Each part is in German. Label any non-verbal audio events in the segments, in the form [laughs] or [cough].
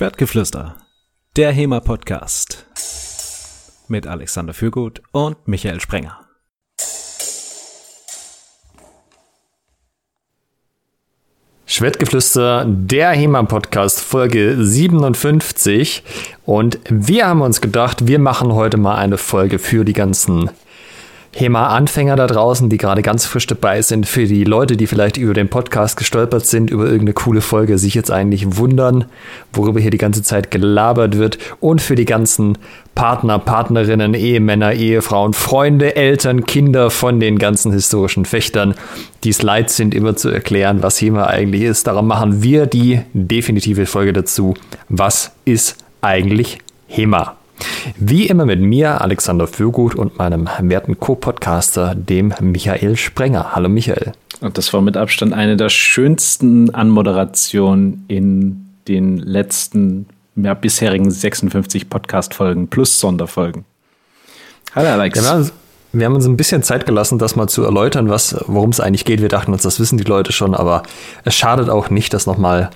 Schwertgeflüster, der HEMA-Podcast mit Alexander Fürgut und Michael Sprenger. Schwertgeflüster, der HEMA-Podcast, Folge 57. Und wir haben uns gedacht, wir machen heute mal eine Folge für die ganzen HEMA-Anfänger da draußen, die gerade ganz frisch dabei sind, für die Leute, die vielleicht über den Podcast gestolpert sind, über irgendeine coole Folge, sich jetzt eigentlich wundern, worüber hier die ganze Zeit gelabert wird und für die ganzen Partner, Partnerinnen, Ehemänner, Ehefrauen, Freunde, Eltern, Kinder von den ganzen historischen Fechtern, die es leid sind, immer zu erklären, was HEMA eigentlich ist. Darum machen wir die definitive Folge dazu. Was ist eigentlich HEMA? Wie immer mit mir, Alexander Fürgut und meinem werten Co-Podcaster, dem Michael Sprenger. Hallo Michael. Und das war mit Abstand eine der schönsten Anmoderationen in den letzten ja, bisherigen 56 Podcast-Folgen plus Sonderfolgen. Hallo Alex. Ja, wir, haben, uns ein bisschen Zeit gelassen, das mal zu erläutern, worum es eigentlich geht. Wir dachten uns, das wissen die Leute schon, aber es schadet auch nicht, das nochmal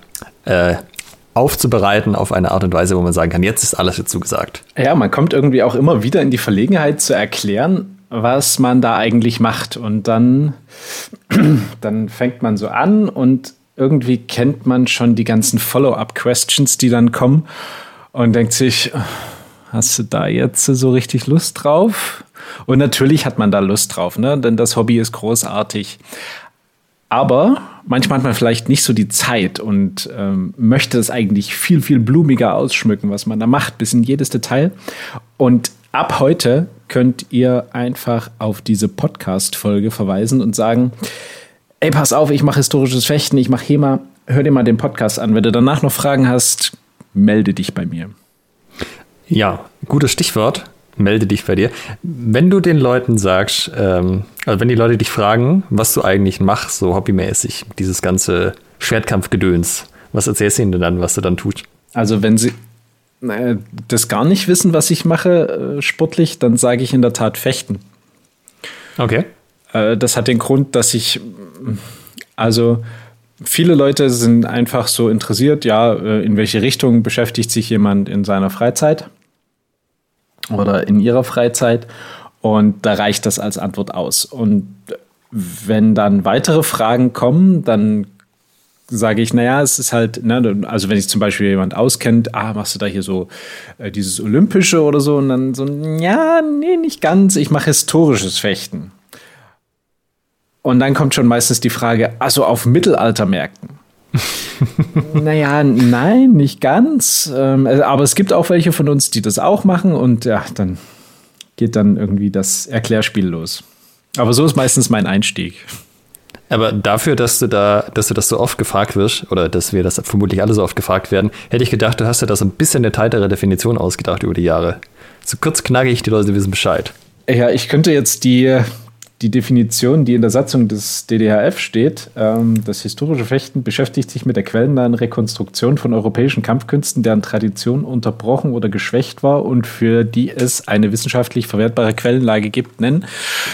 äh, aufzubereiten auf eine Art und Weise, wo man sagen kann, jetzt ist alles dazu gesagt. Ja, man kommt irgendwie auch immer wieder in die Verlegenheit zu erklären, was man da eigentlich macht. Und dann, [clears throat] dann fängt man so an und irgendwie kennt man schon die ganzen Follow-up-Questions, die dann kommen und denkt sich, hast du da jetzt so richtig Lust drauf? Und natürlich hat man da Lust drauf, ne? denn das Hobby ist großartig. Aber manchmal hat man vielleicht nicht so die Zeit und ähm, möchte es eigentlich viel, viel blumiger ausschmücken, was man da macht, bis in jedes Detail. Und ab heute könnt ihr einfach auf diese Podcast-Folge verweisen und sagen, ey, pass auf, ich mache historisches Fechten, ich mache HEMA, hör dir mal den Podcast an. Wenn du danach noch Fragen hast, melde dich bei mir. Ja, gutes Stichwort melde dich bei dir. Wenn du den Leuten sagst, ähm, also wenn die Leute dich fragen, was du eigentlich machst, so hobbymäßig, dieses ganze Schwertkampfgedöns, was erzählst du ihnen dann, was du dann tust? Also wenn sie äh, das gar nicht wissen, was ich mache äh, sportlich, dann sage ich in der Tat Fechten. Okay. Äh, das hat den Grund, dass ich, also viele Leute sind einfach so interessiert, ja, äh, in welche Richtung beschäftigt sich jemand in seiner Freizeit oder in ihrer Freizeit. Und da reicht das als Antwort aus. Und wenn dann weitere Fragen kommen, dann sage ich, naja, es ist halt, ne, also wenn sich zum Beispiel jemand auskennt, ah, machst du da hier so äh, dieses Olympische oder so, und dann so, ja, nee, nicht ganz, ich mache historisches Fechten. Und dann kommt schon meistens die Frage, also auf Mittelaltermärkten. [laughs] naja, nein, nicht ganz. Ähm, äh, aber es gibt auch welche von uns, die das auch machen und ja, dann geht dann irgendwie das Erklärspiel los. Aber so ist meistens mein Einstieg. Aber dafür, dass du da, dass du das so oft gefragt wirst, oder dass wir das vermutlich alle so oft gefragt werden, hätte ich gedacht, du hast dir das ein bisschen eine tightere Definition ausgedacht über die Jahre. So kurz knackig, die Leute wissen Bescheid. Ja, ich könnte jetzt die die Definition, die in der Satzung des DDHF steht, ähm, das historische Fechten beschäftigt sich mit der quellennahen Rekonstruktion von europäischen Kampfkünsten, deren Tradition unterbrochen oder geschwächt war und für die es eine wissenschaftlich verwertbare Quellenlage gibt, nennen.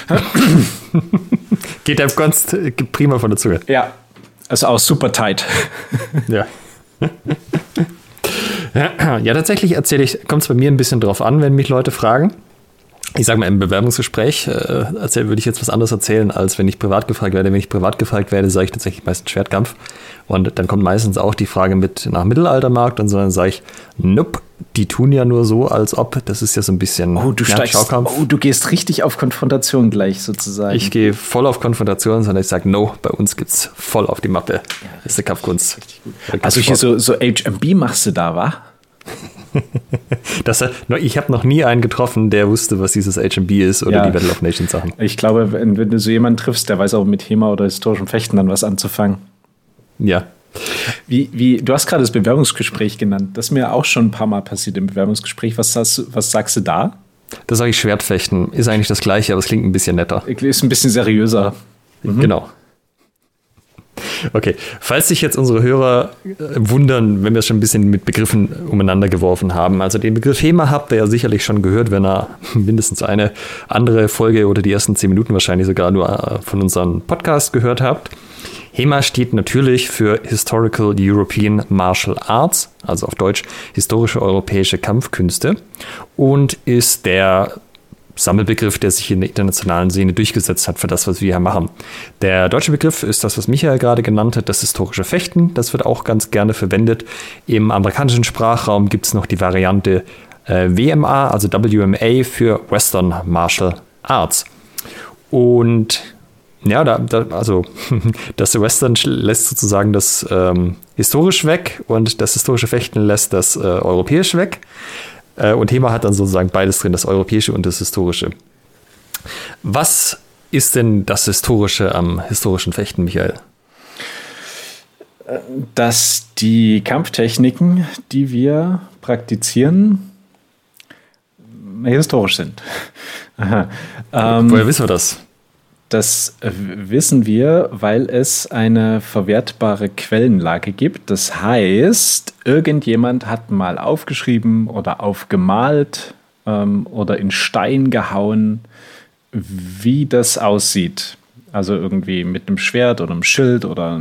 [laughs] Geht einem ganz prima von der Zunge. Ja, also auch super tight. [laughs] ja. [laughs] Ja, tatsächlich erzähle ich, kommt es bei mir ein bisschen drauf an, wenn mich Leute fragen ich sage mal, im Bewerbungsgespräch äh, erzähl, würde ich jetzt was anderes erzählen, als wenn ich privat gefragt werde. Wenn ich privat gefragt werde, sage ich tatsächlich meistens Schwertkampf. Und dann kommt meistens auch die Frage mit nach Mittelaltermarkt und so dann sage ich, nope, die tun ja nur so, als ob. Das ist ja so ein bisschen oh, du ja, steigst, Schaukampf. Oh, du gehst richtig auf Konfrontation gleich sozusagen. Ich gehe voll auf Konfrontation, sondern ich sage, no, bei uns gibt's voll auf die Mappe. Ja, das ist der Kampfkunst. Also hier so, so HMB machst du da, wa? [laughs] das, ich habe noch nie einen getroffen, der wusste, was dieses HB ist oder ja, die Battle of Nations Sachen. Ich glaube, wenn, wenn, du so jemanden triffst, der weiß auch mit HEMA oder historischem Fechten dann was anzufangen. Ja. Wie, wie, du hast gerade das Bewerbungsgespräch genannt. Das ist mir auch schon ein paar Mal passiert im Bewerbungsgespräch. Was, hast, was sagst du da? Da sage ich Schwertfechten. Ist eigentlich das Gleiche, aber es klingt ein bisschen netter. Ist ein bisschen seriöser. Mhm. Genau. Okay, falls sich jetzt unsere Hörer äh, wundern, wenn wir schon ein bisschen mit Begriffen umeinander geworfen haben, also den Begriff HEMA habt ihr ja sicherlich schon gehört, wenn ihr [laughs] mindestens eine andere Folge oder die ersten zehn Minuten wahrscheinlich sogar nur äh, von unserem Podcast gehört habt. HEMA steht natürlich für Historical European Martial Arts, also auf Deutsch historische europäische Kampfkünste und ist der Sammelbegriff, der sich in der internationalen Szene durchgesetzt hat für das, was wir hier machen. Der deutsche Begriff ist das, was Michael gerade genannt hat, das historische Fechten. Das wird auch ganz gerne verwendet. Im amerikanischen Sprachraum gibt es noch die Variante äh, WMA, also WMA für Western Martial Arts. Und ja, da, da, also [laughs] das Western lässt sozusagen das ähm, historisch weg und das historische Fechten lässt das äh, europäisch weg. Äh, und Thema hat dann sozusagen beides drin, das Europäische und das Historische. Was ist denn das Historische am historischen Fechten, Michael? Dass die Kampftechniken, die wir praktizieren, historisch sind. [laughs] ähm, Woher wissen wir das? Das wissen wir, weil es eine verwertbare Quellenlage gibt. Das heißt, irgendjemand hat mal aufgeschrieben oder aufgemalt ähm, oder in Stein gehauen, wie das aussieht. Also irgendwie mit einem Schwert oder einem Schild oder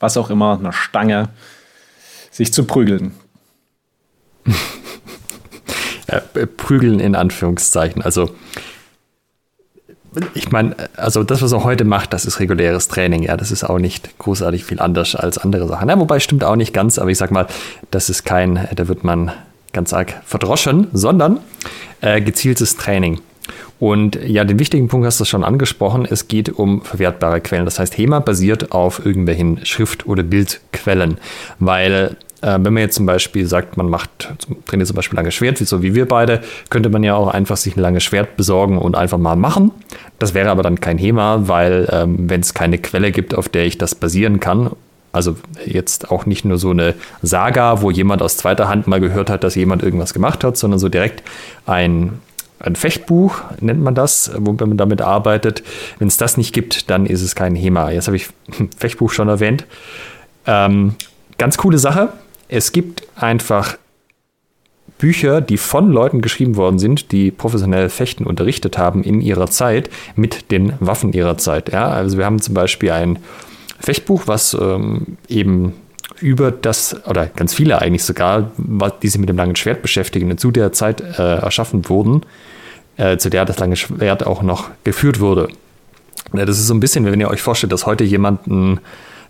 was auch immer, einer Stange, sich zu prügeln. ja, [laughs] prügeln in Anführungszeichen. Also ich meine, also das, was er heute macht, das ist reguläres Training. Ja, das ist auch nicht großartig viel anders als andere Sachen. Ja, wobei stimmt auch nicht ganz, aber ich sag mal, das ist kein, da wird man ganz arg verdroschen, sondern äh, gezieltes Training. Und ja, den wichtigen Punkt hast du schon angesprochen. Es geht um verwertbare Quellen. Das heißt, HEMA basiert auf irgendwelchen Schrift- oder Bildquellen, weil wenn man jetzt zum Beispiel sagt, man macht, trainiert zum Beispiel lange Schwert, so wie wir beide, könnte man ja auch einfach sich ein langes Schwert besorgen und einfach mal machen. Das wäre aber dann kein HEMA, weil ähm, wenn es keine Quelle gibt, auf der ich das basieren kann, also jetzt auch nicht nur so eine Saga, wo jemand aus zweiter Hand mal gehört hat, dass jemand irgendwas gemacht hat, sondern so direkt ein, ein Fechtbuch, nennt man das, wo man damit arbeitet. Wenn es das nicht gibt, dann ist es kein HEMA. Jetzt habe ich [laughs] Fechtbuch schon erwähnt. Ähm, ganz coole Sache. Es gibt einfach Bücher, die von Leuten geschrieben worden sind, die professionell Fechten unterrichtet haben in ihrer Zeit mit den Waffen ihrer Zeit. Ja, also wir haben zum Beispiel ein Fechtbuch, was ähm, eben über das, oder ganz viele eigentlich sogar, die sich mit dem langen Schwert beschäftigen, zu der Zeit äh, erschaffen wurden, äh, zu der das lange Schwert auch noch geführt wurde. Ja, das ist so ein bisschen, wenn ihr euch vorstellt, dass heute jemand ein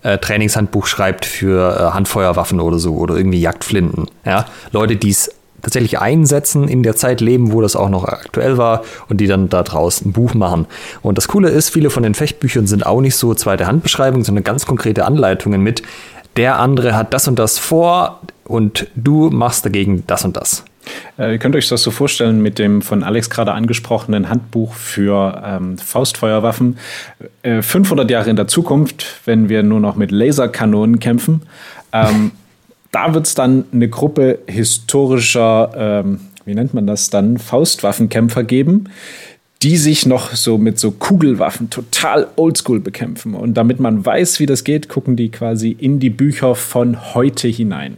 äh, Trainingshandbuch schreibt für äh, Handfeuerwaffen oder so oder irgendwie Jagdflinten. Ja? Leute, die es tatsächlich einsetzen, in der Zeit leben, wo das auch noch aktuell war und die dann da draußen ein Buch machen. Und das Coole ist, viele von den Fechtbüchern sind auch nicht so zweite Handbeschreibungen, sondern ganz konkrete Anleitungen mit, der andere hat das und das vor und du machst dagegen das und das. Äh, ihr könnt euch das so vorstellen mit dem von Alex gerade angesprochenen Handbuch für ähm, Faustfeuerwaffen. Äh, 500 Jahre in der Zukunft, wenn wir nur noch mit Laserkanonen kämpfen, ähm, [laughs] da wird es dann eine Gruppe historischer, ähm, wie nennt man das dann, Faustwaffenkämpfer geben, die sich noch so mit so Kugelwaffen total oldschool bekämpfen. Und damit man weiß, wie das geht, gucken die quasi in die Bücher von heute hinein.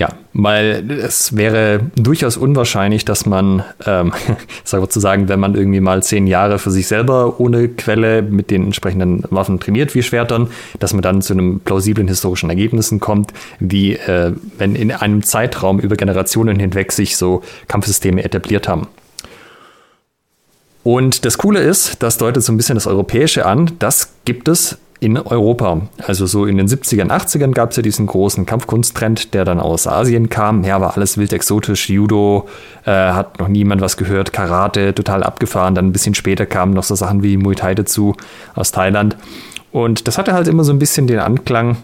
Ja, weil es wäre durchaus unwahrscheinlich, dass man, ähm, [laughs] sagen, wenn man irgendwie mal zehn Jahre für sich selber ohne Quelle mit den entsprechenden Waffen trainiert wie Schwertern, dass man dann zu einem plausiblen historischen Ergebnissen kommt, wie äh, wenn in einem Zeitraum über Generationen hinweg sich so Kampfsysteme etabliert haben. Und das Coole ist, das deutet so ein bisschen das Europäische an, das gibt es in Europa. Also so in den 70ern, 80ern gab es ja diesen großen Kampfkunsttrend, der dann aus Asien kam. Ja, war alles wild exotisch. Judo äh, hat noch niemand was gehört, Karate total abgefahren. Dann ein bisschen später kamen noch so Sachen wie Muay Thai dazu aus Thailand. Und das hatte halt immer so ein bisschen den Anklang,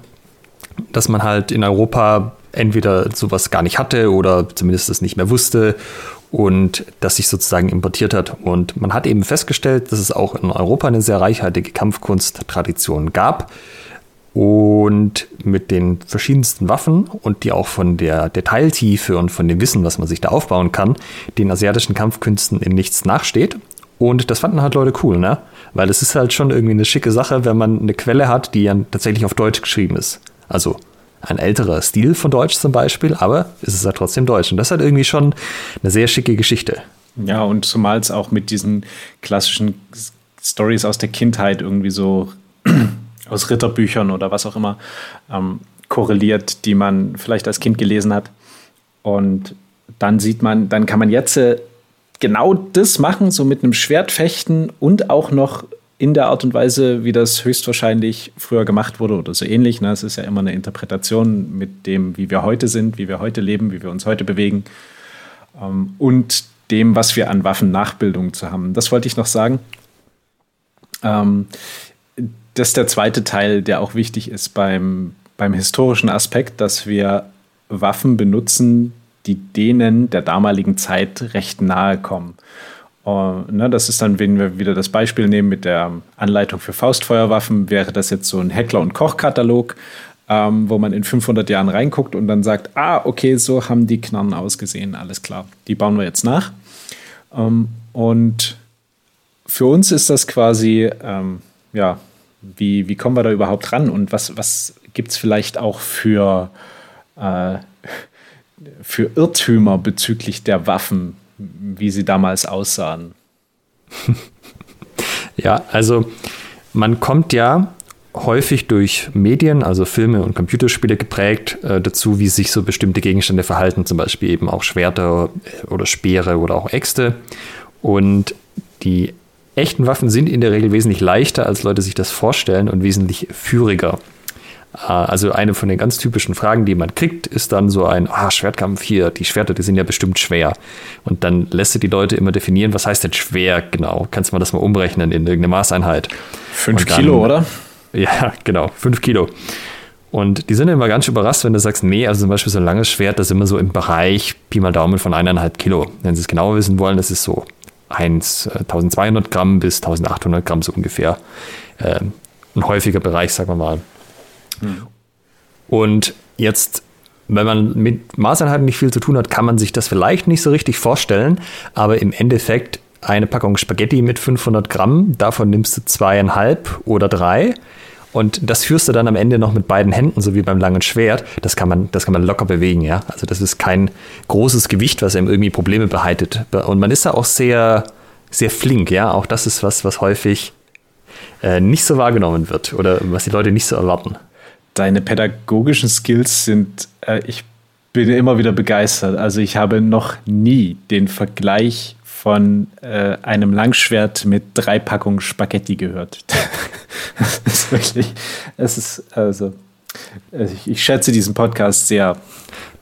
dass man halt in Europa entweder sowas gar nicht hatte oder zumindest es nicht mehr wusste und das sich sozusagen importiert hat. Und man hat eben festgestellt, dass es auch in Europa eine sehr reichhaltige Kampfkunsttradition gab. Und mit den verschiedensten Waffen und die auch von der Detailtiefe und von dem Wissen, was man sich da aufbauen kann, den asiatischen Kampfkünsten in nichts nachsteht. Und das fanden halt Leute cool, ne? Weil es ist halt schon irgendwie eine schicke Sache, wenn man eine Quelle hat, die ja tatsächlich auf Deutsch geschrieben ist. Also ein älterer Stil von Deutsch zum Beispiel, aber es ist halt trotzdem Deutsch. Und das halt irgendwie schon eine sehr schicke Geschichte. Ja, und zumal es auch mit diesen klassischen Stories aus der Kindheit irgendwie so [clears throat] aus Ritterbüchern oder was auch immer ähm, korreliert, die man vielleicht als Kind gelesen hat. Und dann sieht man, dann kann man jetzt äh, genau das machen, so mit einem Schwert fechten und auch noch in der Art und Weise, wie das höchstwahrscheinlich früher gemacht wurde oder so ähnlich. Ne? Es ist ja immer eine Interpretation mit dem, wie wir heute sind, wie wir heute leben, wie wir uns heute bewegen ähm, und dem, was wir an Waffennachbildung zu haben. Das wollte ich noch sagen. Ähm, das ist der zweite Teil, der auch wichtig ist beim, beim historischen Aspekt, dass wir Waffen benutzen, die denen der damaligen Zeit recht nahe kommen. Uh, ne, das ist dann, wenn wir wieder das Beispiel nehmen mit der Anleitung für Faustfeuerwaffen, wäre das jetzt so ein Heckler- und Kochkatalog, ähm, wo man in 500 Jahren reinguckt und dann sagt, ah, okay, so haben die Knarren ausgesehen, alles klar, die bauen wir jetzt nach. Ähm, und für uns ist das quasi, ähm, ja, wie, wie kommen wir da überhaupt ran und was, was gibt es vielleicht auch für, äh, [laughs] für Irrtümer bezüglich der Waffen, wie sie damals aussahen. [laughs] Ja, also man kommt ja häufig durch Medien, also Filme und Computerspiele geprägt, äh, dazu, wie sich so bestimmte Gegenstände verhalten, zum Beispiel eben auch Schwerter äh, oder Speere oder auch Äxte. Und die echten Waffen sind in der Regel wesentlich leichter, als Leute sich das vorstellen und wesentlich führiger. Äh, also eine von den ganz typischen Fragen, die man kriegt, ist dann so ein ah, Schwertkampf hier, die Schwerter, die sind ja bestimmt schwer. Und dann lässt du die Leute immer definieren, was heißt denn schwer genau? Kannst du mal das mal umrechnen in irgendeine Maßeinheit? Fünf dann, Kilo, oder? [laughs] Ja, genau, fünf Kilo. Und die sind immer ganz überrascht, wenn du sagst, nee, also zum Beispiel so ein langes Schwert, das ist immer so im Bereich Pi mal Daumen von eineinhalb Kilo. Wenn sie es genauer wissen wollen, das ist so 1, 1200 äh, Gramm bis 1800 Gramm so ungefähr. Äh, ein häufiger Bereich, sagen wir mal. Und jetzt, wenn man mit Maßeinheiten nicht viel zu tun hat, kann man sich das vielleicht nicht so richtig vorstellen, aber im Endeffekt eine Packung Spaghetti mit 500 Gramm, davon nimmst du zweieinhalb oder drei. Und das führst du dann am Ende noch mit beiden Händen, so wie beim langen Schwert. Das kann man, das kann man locker bewegen, ja. Also das ist kein großes Gewicht, was einem irgendwie Probleme bereitet. Und man ist da auch sehr, sehr flink, ja. Auch das ist was, was häufig äh, nicht so wahrgenommen wird oder was die Leute nicht so erwarten deine pädagogischen Skills sind, äh, ich bin immer wieder begeistert. Also ich habe noch nie den Vergleich von äh, einem Langschwert mit drei Packungen Spaghetti gehört. [laughs] das ist wirklich, es ist, also, ich, ich, schätze diesen Podcast sehr.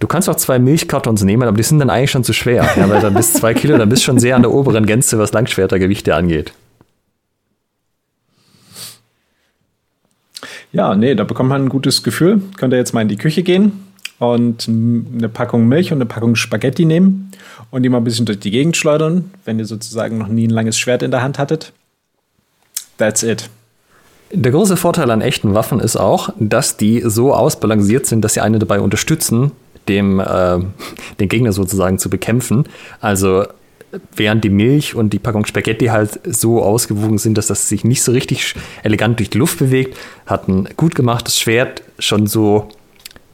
Du kannst auch zwei Milchkartons nehmen, aber die sind dann eigentlich schon zu schwer. Ja, weil dann bis zwei Kilo, dann bist du schon sehr an der oberen Grenze, was Langschwertergewichte angeht. Ja, nee, da bekommt man ein gutes Gefühl. Könnt ihr jetzt mal in die Küche gehen und eine Packung Milch und eine Packung Spaghetti nehmen und die mal ein bisschen durch die Gegend schleudern, wenn ihr sozusagen noch nie ein langes Schwert in der Hand hattet. That's it. Der große Vorteil an echten Waffen ist auch, dass die so ausbalanciert sind, dass sie eine dabei unterstützen, dem, äh, [laughs] den Gegner sozusagen zu bekämpfen. Also während die Milch und die Packung Spaghetti halt so ausgewogen sind, dass das sich nicht so richtig elegant durch die Luft bewegt, hat ein gut gemachtes Schwert schon so.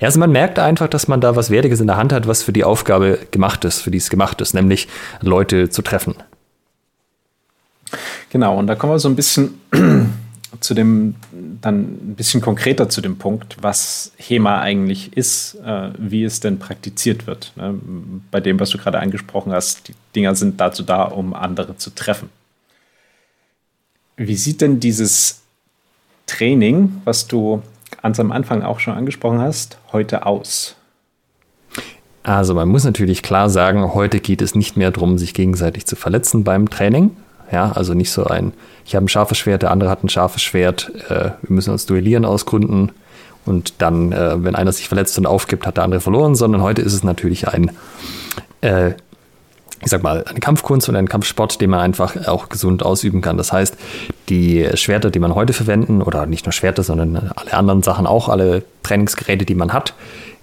Also man merkt einfach, dass man da was Wertiges in der Hand hat, was für die Aufgabe gemacht ist, für die es gemacht ist, nämlich Leute zu treffen. Genau, und da kommen wir so ein bisschen zu dem, dann ein bisschen konkreter zu dem Punkt, was HEMA eigentlich ist, äh, wie es denn praktiziert wird. Ne? Bei dem, was du gerade angesprochen hast, die Dinger sind dazu da, um andere zu treffen. Wie sieht denn dieses Training, was du ganz am Anfang auch schon angesprochen hast, heute aus? Also man muss natürlich klar sagen, heute geht es nicht mehr darum, sich gegenseitig zu verletzen beim Training, ja, also nicht so ein, ich habe ein scharfes Schwert, der andere hat ein scharfes Schwert, äh, wir müssen uns duellieren aus Gründen und dann, äh, wenn einer sich verletzt und aufgibt, hat der andere verloren, sondern heute ist es natürlich ein, äh, ich sag mal, eine Kampfkunst und ein Kampfsport, den man einfach auch gesund ausüben kann. Das heißt, die Schwerter, die man heute verwenden, oder nicht nur Schwerter, sondern alle anderen Sachen auch, alle Trainingsgeräte, die man hat,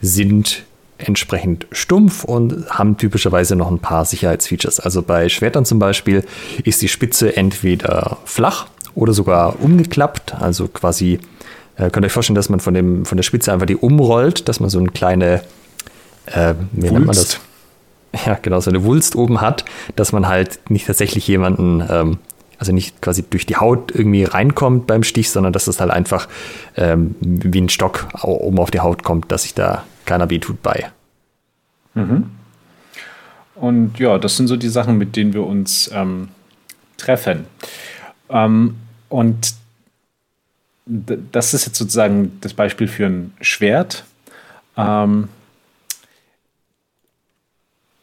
sind entsprechend stumpf und haben typischerweise noch ein paar Sicherheitsfeatures. Also bei Schwertern zum Beispiel ist die Spitze entweder flach oder sogar umgeklappt, also quasi äh, könnt ihr euch vorstellen, dass man von, dem, von der Spitze einfach die umrollt, dass man so eine kleine, äh, wie Wulst. nennt man das? [laughs] Ja, genau, so eine Wulst oben hat, dass man halt nicht tatsächlich jemanden, ähm, also nicht quasi durch die Haut irgendwie reinkommt beim Stich, sondern dass es halt einfach ähm, wie ein Stock oben auf die Haut kommt, dass sich da wehtut bei. Mhm. Und ja, das sind so die Sachen, mit denen wir uns ähm, treffen. Ähm, und das ist jetzt sozusagen das Beispiel für ein Schwert. Ähm,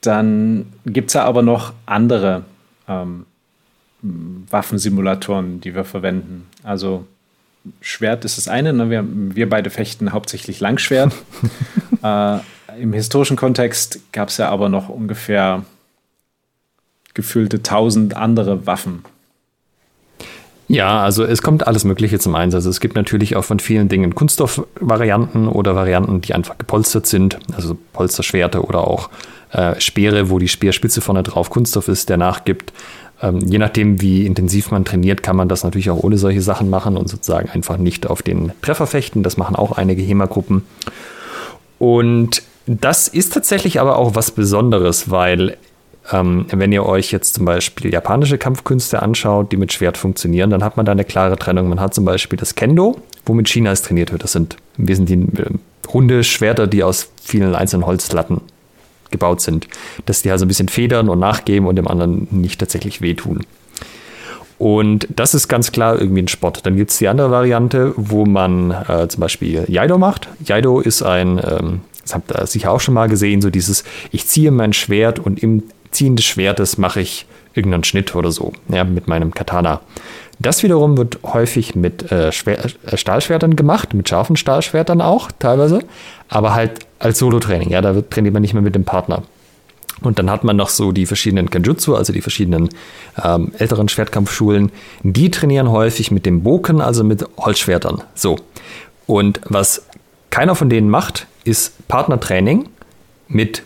dann gibt es ja aber noch andere ähm, Waffensimulatoren, die wir verwenden. Also Schwert ist das eine. Ne? Wir, wir beide fechten hauptsächlich Langschwert. [laughs] äh, Im historischen Kontext gab es ja aber noch ungefähr gefühlte tausend andere Waffen. Ja, also es kommt alles Mögliche zum Einsatz. Es gibt natürlich auch von vielen Dingen Kunststoffvarianten oder Varianten, die einfach gepolstert sind, also Polsterschwerte oder auch äh, Speere, wo die Speerspitze vorne drauf Kunststoff ist, der nachgibt. Ähm, je nachdem, wie intensiv man trainiert, kann man das natürlich auch ohne solche Sachen machen und sozusagen einfach nicht auf den Treffer fechten. Das machen auch einige HEMA-Gruppen. Und das ist tatsächlich aber auch was Besonderes, weil ähm, wenn ihr euch jetzt zum Beispiel japanische Kampfkünste anschaut, die mit Schwert funktionieren, dann hat man da eine klare Trennung. Man hat zum Beispiel das Kendo, womit Chinas trainiert wird. Das sind im Wesentlichen äh, runde Schwerter, die aus vielen einzelnen Holzlatten gebaut sind. Dass die also ein bisschen federn und nachgeben und dem anderen nicht tatsächlich wehtun. Und das ist ganz klar irgendwie ein Sport. Dann gibt es die andere Variante, wo man äh, zum Beispiel Jaido macht. Jaido ist ein, ähm, das habt ihr sicher auch schon mal gesehen, so dieses, ich ziehe mein Schwert und im Ziehen des Schwertes mache ich irgendeinen Schnitt oder so, ja, mit meinem Katana. Das wiederum wird häufig mit äh, äh, Stahlschwertern gemacht, mit scharfen Stahlschwertern auch teilweise, aber halt als Solo-Training. Ja, da trainiert man nicht mehr mit dem Partner. Und dann hat man noch so die verschiedenen Kenjutsu, also die verschiedenen ähm, älteren Schwertkampfschulen. Die trainieren häufig mit dem Boken, also mit Holzschwertern. So. Und was keiner von denen macht, ist Partnertraining mit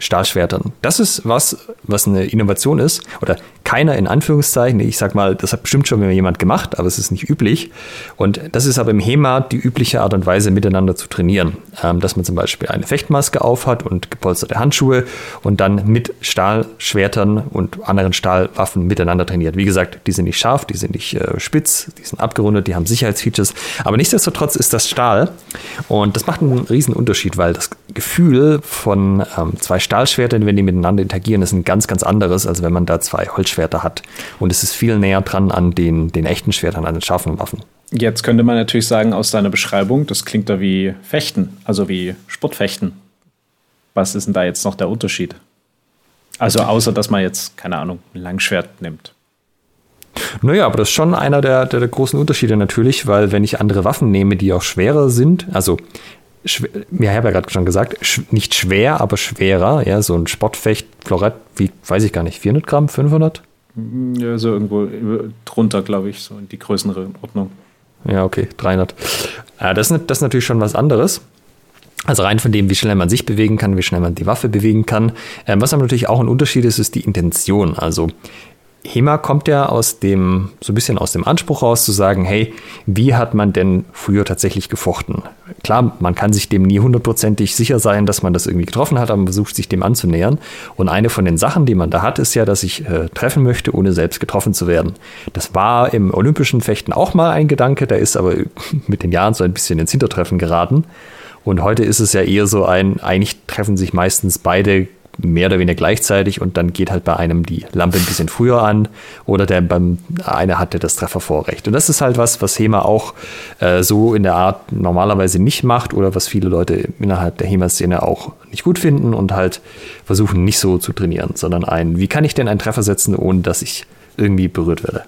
Stahlschwertern. Das ist was, was eine Innovation ist, oder keiner in Anführungszeichen. Ich sag mal, das hat bestimmt schon jemand gemacht, aber es ist nicht üblich. Und das ist aber im HEMA die übliche Art und Weise, miteinander zu trainieren. Ähm, dass man zum Beispiel eine Fechtmaske aufhat und gepolsterte Handschuhe und dann mit Stahlschwertern und anderen Stahlwaffen miteinander trainiert. Wie gesagt, die sind nicht scharf, die sind nicht äh, spitz, die sind abgerundet, die haben Sicherheitsfeatures. Aber nichtsdestotrotz ist das Stahl. Und das macht einen riesen Unterschied, weil das Gefühl von ähm, zwei Stahlschwertern, wenn die miteinander interagieren, ist ein ganz, ganz anderes, als wenn man da zwei Holzschwerter hat. Und es ist viel näher dran an den, den echten Schwertern, an den scharfen Waffen. Jetzt könnte man natürlich sagen, aus deiner Beschreibung, das klingt da wie Fechten, also wie Sportfechten. Was ist denn da jetzt noch der Unterschied? Also außer, dass man jetzt, keine Ahnung, ein Langschwert nimmt. Naja, aber das ist schon einer der, der, der, großen Unterschiede natürlich, weil wenn ich andere Waffen nehme, die auch schwerer sind, also ja, ich habe ja gerade schon gesagt, sch nicht schwer, aber schwerer, ja, so ein Sportfecht, Florett, wie, weiß ich gar nicht, 400 Gramm, 500? Ja, so irgendwo drunter, glaube ich, so in die größere Ordnung. Ja, okay, 300. Äh, das, ist, das ist natürlich schon was anderes. Also rein von dem, wie schnell man sich bewegen kann, wie schnell man die Waffe bewegen kann. Ähm, was aber natürlich auch ein Unterschied ist, ist die Intention. Also HEMA kommt ja aus dem, so ein bisschen aus dem Anspruch raus zu sagen, hey, wie hat man denn früher tatsächlich gefochten? Klar, man kann sich dem nie hundertprozentig sicher sein, dass man das irgendwie getroffen hat, aber man versucht sich dem anzunähern. Und eine von den Sachen, die man da hat, ist ja, dass ich äh, treffen möchte, ohne selbst getroffen zu werden. Das war im olympischen Fechten auch mal ein Gedanke, der ist aber [laughs] mit den Jahren so ein bisschen ins Hintertreffen geraten. Und heute ist es ja eher so ein, eigentlich treffen sich meistens beide mehr oder weniger gleichzeitig und dann geht halt bei einem die Lampe ein bisschen früher an oder der beim einer hatte das Treffervorrecht. Und das ist halt was, was HEMA auch äh, so in der Art normalerweise nicht macht oder was viele Leute innerhalb der HEMA-Szene auch nicht gut finden und halt versuchen nicht so zu trainieren, sondern ein, wie kann ich denn einen Treffer setzen, ohne dass ich irgendwie berührt werde?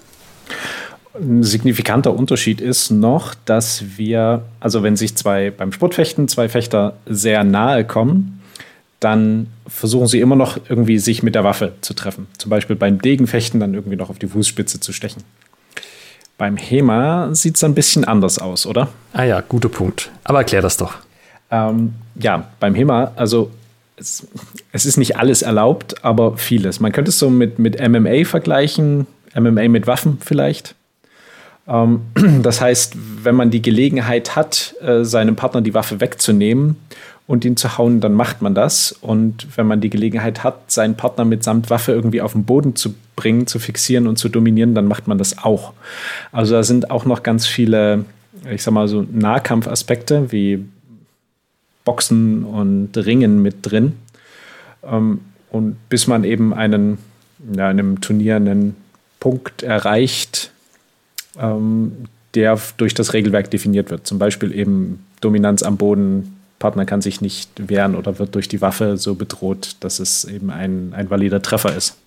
Ein signifikanter Unterschied ist noch, dass wir, also wenn sich zwei beim Sportfechten zwei Fechter sehr nahe kommen, dann versuchen sie immer noch irgendwie sich mit der Waffe zu treffen. Zum Beispiel beim Degenfechten dann irgendwie noch auf die Fußspitze zu stechen. Beim HEMA sieht es ein bisschen anders aus, oder? Ah ja, guter Punkt. Aber erklär das doch. Ähm, ja, beim HEMA, also es, es, ist nicht alles erlaubt, aber vieles. Man könnte es so mit, mit MMA vergleichen, MMA mit Waffen vielleicht. Ähm, [clears throat] das heißt, wenn man die Gelegenheit hat, äh, seinem Partner die Waffe wegzunehmen und ihn zu hauen, dann macht man das. Und wenn man die Gelegenheit hat, seinen Partner mitsamt Waffe irgendwie auf den Boden zu bringen, zu fixieren und zu dominieren, dann macht man das auch. Also da sind auch noch ganz viele, ich sag mal so Nahkampfaspekte wie Boxen und Ringen mit drin. Ähm, und bis man eben einen, ja, einem Turnier einen Punkt erreicht, ähm, der durch das Regelwerk definiert wird. Zum Beispiel eben Dominanz am Boden, Partner kann sich nicht wehren oder wird durch die Waffe so bedroht, dass es eben ein, ein valider Treffer ist.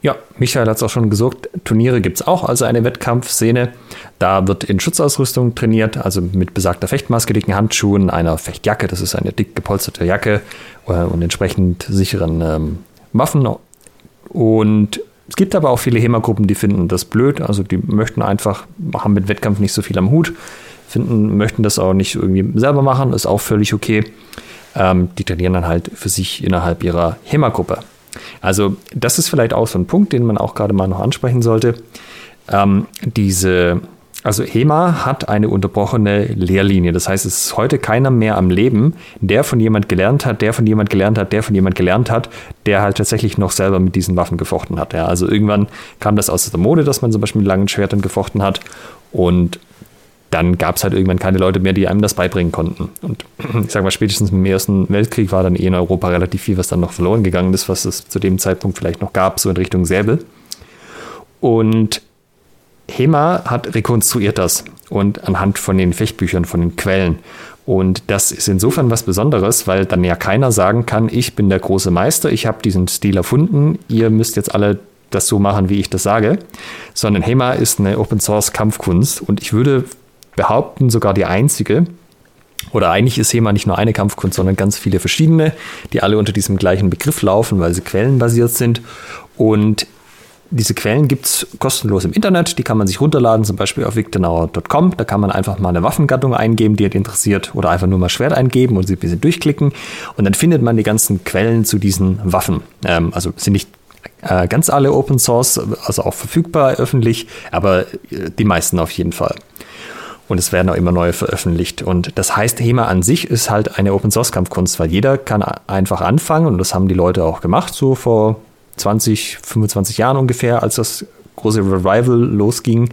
Ja, Michael hat es auch schon gesagt, Turniere gibt es auch, also eine Wettkampfszene. Da wird in Schutzausrüstung trainiert, also mit besagter Fechtmaske, dicken Handschuhen, einer Fechtjacke, das ist eine dick gepolsterte Jacke äh, und entsprechend sicheren ähm, Waffen. Und es gibt aber auch viele HEMA-Gruppen, die finden das blöd, also die möchten einfach, haben mit Wettkampf nicht so viel am Hut finden, möchten das auch nicht irgendwie selber machen, ist auch völlig okay. Ähm, die trainieren dann halt für sich innerhalb ihrer HEMA-Gruppe. Also das ist vielleicht auch so ein Punkt, den man auch gerade mal noch ansprechen sollte. Ähm, diese, also HEMA hat eine unterbrochene Lehrlinie. Das heißt, es ist heute keiner mehr am Leben, der von jemand gelernt hat, der von jemand gelernt hat, der von jemand gelernt hat, der halt tatsächlich noch selber mit diesen Waffen gefochten hat. Ja, also irgendwann kam das aus der Mode, dass man zum Beispiel mit langen Schwertern gefochten hat. Und dann gab es halt irgendwann keine Leute mehr, die einem das beibringen konnten. Und [clears throat] ich sage mal, spätestens im Ersten Weltkrieg war dann eh in Europa relativ viel, was dann noch verloren gegangen ist, was es zu dem Zeitpunkt vielleicht noch gab, so in Richtung Säbel. Und HEMA hat rekonstruiert das und anhand von den Fechtbüchern, von den Quellen. Und das ist insofern was Besonderes, weil dann ja keiner sagen kann, ich bin der große Meister, ich habe diesen Stil erfunden, ihr müsst jetzt alle das so machen, wie ich das sage, sondern HEMA ist eine Open Source Kampfkunst und ich würde behaupten, sogar die einzige. Oder eigentlich ist HEMA nicht nur eine Kampfkunst, sondern ganz viele verschiedene, die alle unter diesem gleichen Begriff laufen, weil sie quellenbasiert sind. Und diese Quellen gibt es kostenlos im Internet, die kann man sich runterladen, zum Beispiel auf victornauer.com. Da kann man einfach mal eine Waffengattung eingeben, die einen interessiert, oder einfach nur mal Schwert eingeben und sie ein bisschen durchklicken. Und dann findet man die ganzen Quellen zu diesen Waffen. Ähm, also sind nicht äh, ganz alle Open Source, also auch verfügbar öffentlich, aber äh, die meisten auf jeden Fall und es werden auch immer neue veröffentlicht. Und das heißt, HEMA an sich ist halt eine Open-Source-Kampfkunst, weil jeder kann einfach anfangen und das haben die Leute auch gemacht, so vor 20, 25 Jahren ungefähr, als das große Revival losging,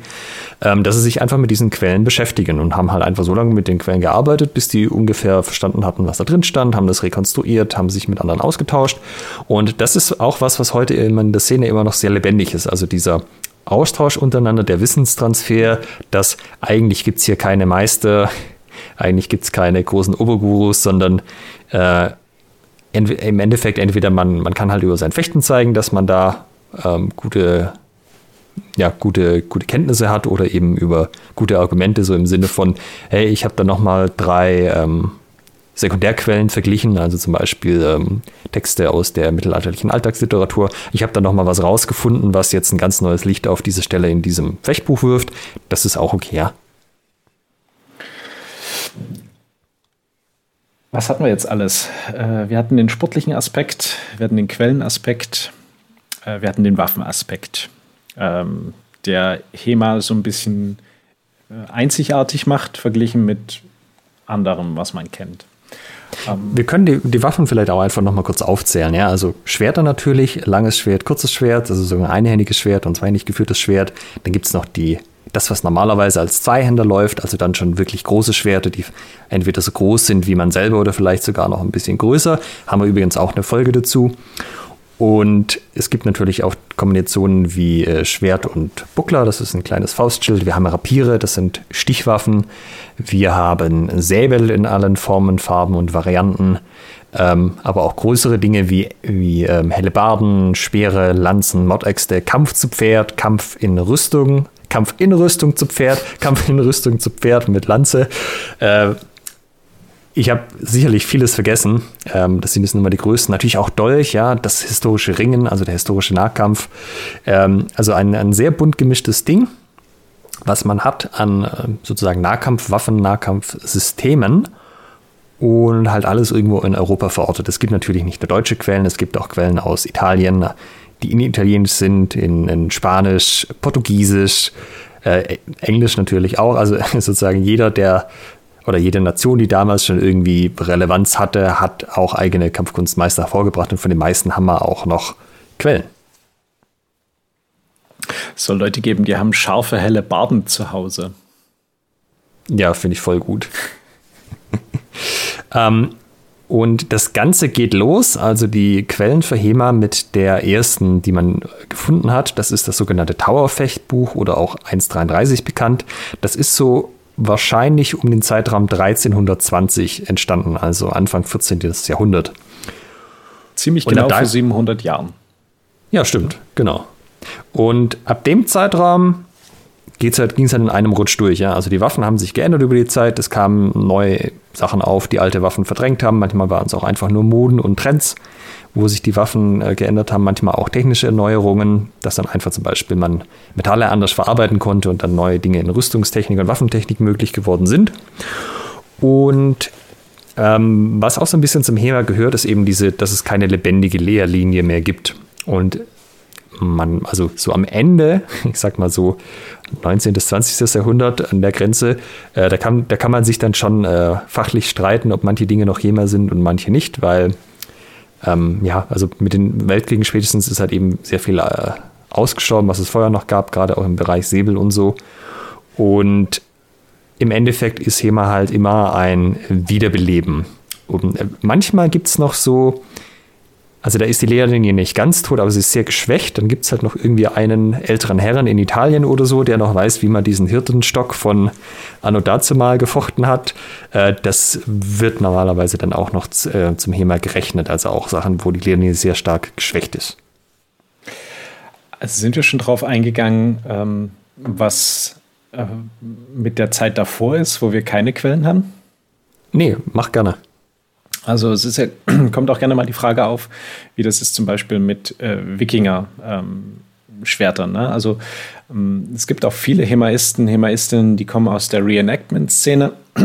ähm, dass sie sich einfach mit diesen Quellen beschäftigen und haben halt einfach so lange mit den Quellen gearbeitet, bis die ungefähr verstanden hatten, was da drin stand, haben das rekonstruiert, haben sich mit anderen ausgetauscht. Und das ist auch was, was heute in der Szene immer noch sehr lebendig ist. Also dieser Austausch untereinander, der Wissenstransfer, dass eigentlich gibt es hier keine Meister, eigentlich gibt es keine großen Obergurus, sondern äh, im Endeffekt entweder man, man kann halt über sein Fechten zeigen, dass man da ähm, gute, ja, gute, gute Kenntnisse hat oder eben über gute Argumente, so im Sinne von, hey, ich habe da nochmal drei ähm, Sekundärquellen verglichen, also zum Beispiel ähm, Texte aus der mittelalterlichen Alltagsliteratur. Ich habe da nochmal was rausgefunden, was jetzt ein ganz neues Licht auf diese Stelle in diesem Fechtbuch wirft. Das ist auch okay, ja. Was hatten wir jetzt alles? Äh, wir hatten den sportlichen Aspekt, wir hatten den Quellenaspekt, äh, wir hatten den Waffenaspekt, ähm, der HEMA so ein bisschen äh, einzigartig macht, verglichen mit anderem, was man kennt. Ähm, Wir können die, die Waffen vielleicht auch einfach nochmal kurz aufzählen. Ja? Also Schwerter natürlich, langes Schwert, kurzes Schwert, also so ein einhändiges Schwert und zweihändig geführtes Schwert. Dann gibt es noch die, das, was normalerweise als Zweihänder läuft, also dann schon wirklich große Schwerter, die entweder so groß sind wie man selber oder vielleicht sogar noch ein bisschen größer. Haben wir übrigens auch eine Folge dazu. Und es gibt natürlich auch Kombinationen wie äh, Schwert und Buckler, das ist ein kleines Faustschild. Wir haben Rapiere, das sind Stichwaffen. Wir haben Säbel in allen Formen, Farben und Varianten. Ähm, aber auch größere Dinge wie, wie ähm, Hellebarden, Speere, Lanzen, Mordäxte, Kampf zu Pferd, Kampf in Rüstung, Kampf in Rüstung zu Pferd, Kampf in Rüstung zu Pferd mit Lanze. Äh, ich habe sicherlich vieles vergessen. Ähm, das sind jetzt mal die größten. Natürlich auch Dolch, ja, das historische Ringen, also der historische Nahkampf. Ähm, also ein, ein sehr bunt gemischtes Ding, was man hat an äh, sozusagen Nahkampfwaffen, Nahkampfsystemen. und halt alles irgendwo in Europa verortet. Es gibt natürlich nicht nur deutsche Quellen, es gibt auch Quellen aus Italien, die in Italienisch sind, in, in Spanisch, Portugiesisch, äh, Englisch natürlich auch. Also [laughs] sozusagen jeder, der oder jede Nation, die damals schon irgendwie Relevanz hatte, hat auch eigene Kampfkunstmeister hervorgebracht und von den meisten haben wir auch noch Quellen. Es soll Leute geben, die haben scharfe, helle Barden zu Hause. Ja, finde ich voll gut. [laughs] ähm, und das Ganze geht los, also die Quellen für HEMA mit der ersten, die man gefunden hat. Das ist das sogenannte Towerfechtbuch oder auch 1.33 bekannt. Das ist so wahrscheinlich um den Zeitraum 1320 entstanden, also Anfang 14. Jahrhundert. Ziemlich genau vor 700 Jahren. Ja, stimmt, genau. Und ab dem Zeitraum geht's halt, ging es halt in einem Rutsch durch. Ja? Also die Waffen haben sich geändert über die Zeit. Es kamen neue Sachen auf, die alte Waffen verdrängt haben. Manchmal waren es auch einfach nur Moden und Trends, wo sich die Waffen äh, geändert haben. Manchmal auch technische Erneuerungen, dass dann einfach zum Beispiel man Metalle anders verarbeiten konnte und dann neue Dinge in Rüstungstechnik und Waffentechnik möglich geworden sind. Und ähm, was auch so ein bisschen zum Thema gehört, ist eben diese, dass es keine lebendige Lehrlinie mehr gibt. Und man, also so am Ende, [laughs] ich sag mal so 19. bis 20. Jahrhundert an der Grenze, äh, da, kann, da kann man sich dann schon äh, fachlich streiten, ob manche Dinge noch Jema sind und manche nicht, weil ähm, ja, also mit den Weltkriegen spätestens ist halt eben sehr viel äh, ausgestorben, was es vorher noch gab, gerade auch im Bereich Säbel und so. Und im Endeffekt ist HEMA halt immer ein Wiederbeleben. Und äh, manchmal gibt es noch so also da ist die Lehrlinie nicht ganz tot, aber sie ist sehr geschwächt. Dann gibt es halt noch irgendwie einen älteren Herren in Italien oder so, der noch weiß, wie man diesen Hirtenstock von Anno dazumal gefochten hat. Äh, das wird normalerweise dann auch noch äh, zum HEMA gerechnet. Also auch Sachen, wo die Lehrlinie sehr stark geschwächt ist. Also sind wir schon drauf eingegangen, ähm, was äh, mit der Zeit davor ist, wo wir keine Quellen haben? Nee, mach gerne. Also es ja, [clears throat] kommt auch gerne mal die Frage auf, wie das ist zum Beispiel mit äh, Wikinger-Schwertern. Ähm, ne? Also ähm, es gibt auch viele Hemaisten, Hemaistinnen, die kommen aus der Reenactment-Szene. [clears throat]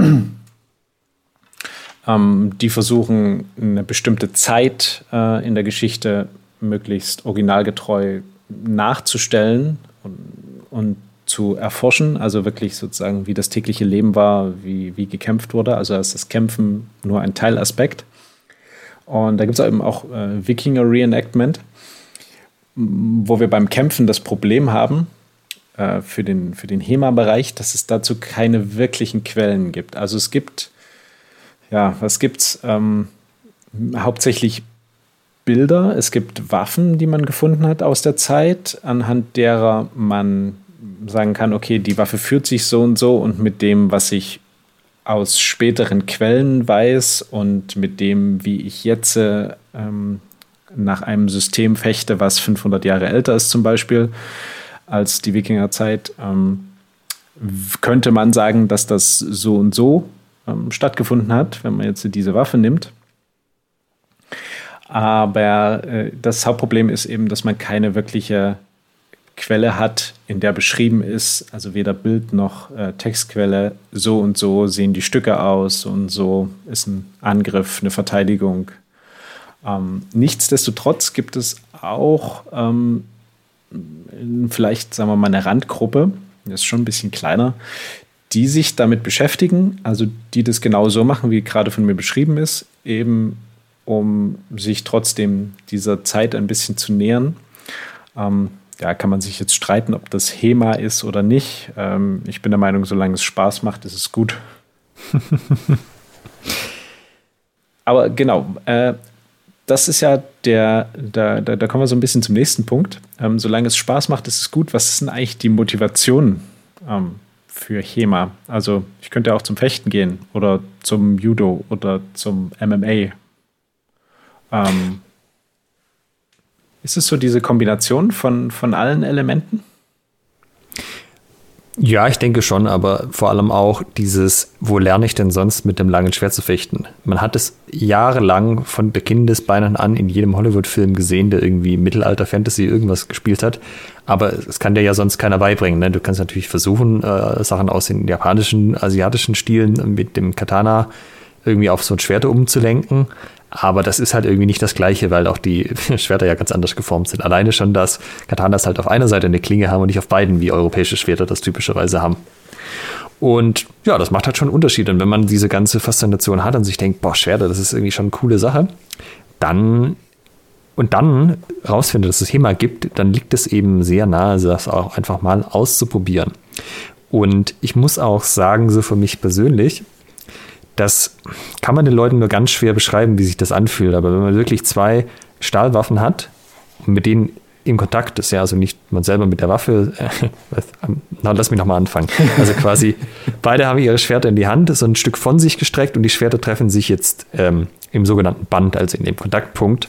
ähm, die versuchen, eine bestimmte Zeit äh, in der Geschichte möglichst originalgetreu nachzustellen und, und zu erforschen, also wirklich sozusagen, wie das tägliche Leben war, wie, wie gekämpft wurde. Also ist das Kämpfen nur ein Teilaspekt. Und da gibt es eben auch äh, Wikinger Reenactment, wo wir beim Kämpfen das Problem haben, äh, für den, für den HEMA-Bereich, dass es dazu keine wirklichen Quellen gibt. Also es gibt, ja, was gibt's? Ähm, hauptsächlich Bilder, es gibt Waffen, die man gefunden hat aus der Zeit, anhand derer man sagen kann, okay, die Waffe führt sich so und so und mit dem, was ich aus späteren Quellen weiß und mit dem, wie ich jetzt ähm, nach einem System fechte, was 500 Jahre älter ist zum Beispiel als die Wikingerzeit, ähm, könnte man sagen, dass das so und so ähm, stattgefunden hat, wenn man jetzt diese Waffe nimmt. Aber äh, das Hauptproblem ist eben, dass man keine wirkliche Quelle hat, in der beschrieben ist, also weder Bild noch äh, Textquelle, so und so sehen die Stücke aus und so ist ein Angriff, eine Verteidigung. Ähm, nichtsdestotrotz gibt es auch ähm, vielleicht, sagen wir mal, eine Randgruppe, das ist schon ein bisschen kleiner, die sich damit beschäftigen, also die das genau so machen, wie gerade von mir beschrieben ist, eben um sich trotzdem dieser Zeit ein bisschen zu nähern. Ähm, ja, kann man sich jetzt streiten, ob das HEMA ist oder nicht. Ähm, ich bin der Meinung, solange es Spaß macht, ist es gut. [laughs] Aber genau, äh, das ist ja der, da, da, da, kommen wir so ein bisschen zum nächsten Punkt. Ähm, solange es Spaß macht, ist es gut. Was ist denn eigentlich die Motivation ähm, für HEMA? Also ich könnte auch zum Fechten gehen oder zum Judo oder zum MMA. Ähm, ist es so diese Kombination von, von allen Elementen? Ja, ich denke schon, aber vor allem auch dieses, wo lerne ich denn sonst mit dem langen Schwert zu fechten? Man hat es jahrelang von der Kindesbeinen an in jedem Hollywood-Film gesehen, der irgendwie Mittelalter-Fantasy irgendwas gespielt hat. Aber es kann dir ja sonst keiner beibringen. Ne? Du kannst natürlich versuchen, äh, Sachen aus den japanischen, asiatischen Stilen mit dem Katana irgendwie auf so ein Schwert umzulenken. Aber das ist halt irgendwie nicht das Gleiche, weil auch die [laughs] Schwerter ja ganz anders geformt sind. Alleine schon, dass Katanas halt auf einer Seite eine Klinge haben und nicht auf beiden, wie europäische Schwerter das typischerweise haben. Und ja, das macht halt schon Unterschied. Und wenn man diese ganze Faszination hat und sich denkt, boah, Schwerter, das ist irgendwie schon eine coole Sache, dann und dann rausfindet, dass es HEMA gibt, dann liegt es eben sehr nahe, das auch einfach mal auszuprobieren. Und ich muss auch sagen, so für mich persönlich, das kann man den Leuten nur ganz schwer beschreiben, wie sich das anfühlt. Aber wenn man wirklich zwei Stahlwaffen hat, mit denen in Kontakt ist, ja, also nicht man selber mit der Waffe, äh, [laughs] na, lass mich nochmal anfangen. Also quasi, [laughs] beide haben ihre Schwerter in die Hand, so ein Stück von sich gestreckt und die Schwerter treffen sich jetzt ähm, im sogenannten Band, also in dem Kontaktpunkt.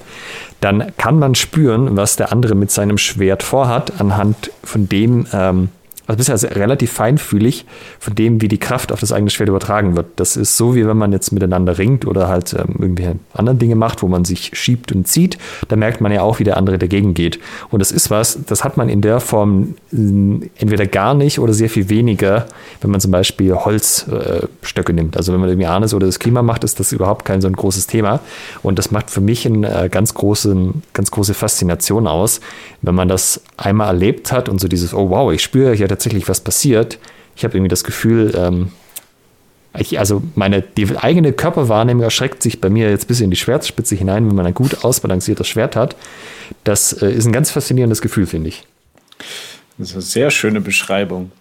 Dann kann man spüren, was der andere mit seinem Schwert vorhat, anhand von dem, ähm, also bisher also relativ feinfühlig von dem, wie die Kraft auf das eigene Schwert übertragen wird. Das ist so, wie wenn man jetzt miteinander ringt oder halt ähm, irgendwie andere Dinge macht, wo man sich schiebt und zieht. Da merkt man ja auch, wie der andere dagegen geht. Und das ist was, das hat man in der Form entweder gar nicht oder sehr viel weniger, wenn man zum Beispiel Holzstöcke äh, nimmt. Also wenn man irgendwie Arnes oder das Klima macht, ist das überhaupt kein so ein großes Thema. Und das macht für mich eine äh, ganz große, ganz große Faszination aus, wenn man das einmal erlebt hat und so dieses, oh wow, ich spüre hier tatsächlich was passiert. Ich habe irgendwie das Gefühl, ähm, ich, also meine die eigene Körperwahrnehmung erschreckt sich bei mir jetzt bis in die Schwertspitze hinein, wenn man ein gut ausbalanciertes Schwert hat. Das äh, ist ein ganz faszinierendes Gefühl, finde ich. Das ist eine sehr schöne Beschreibung.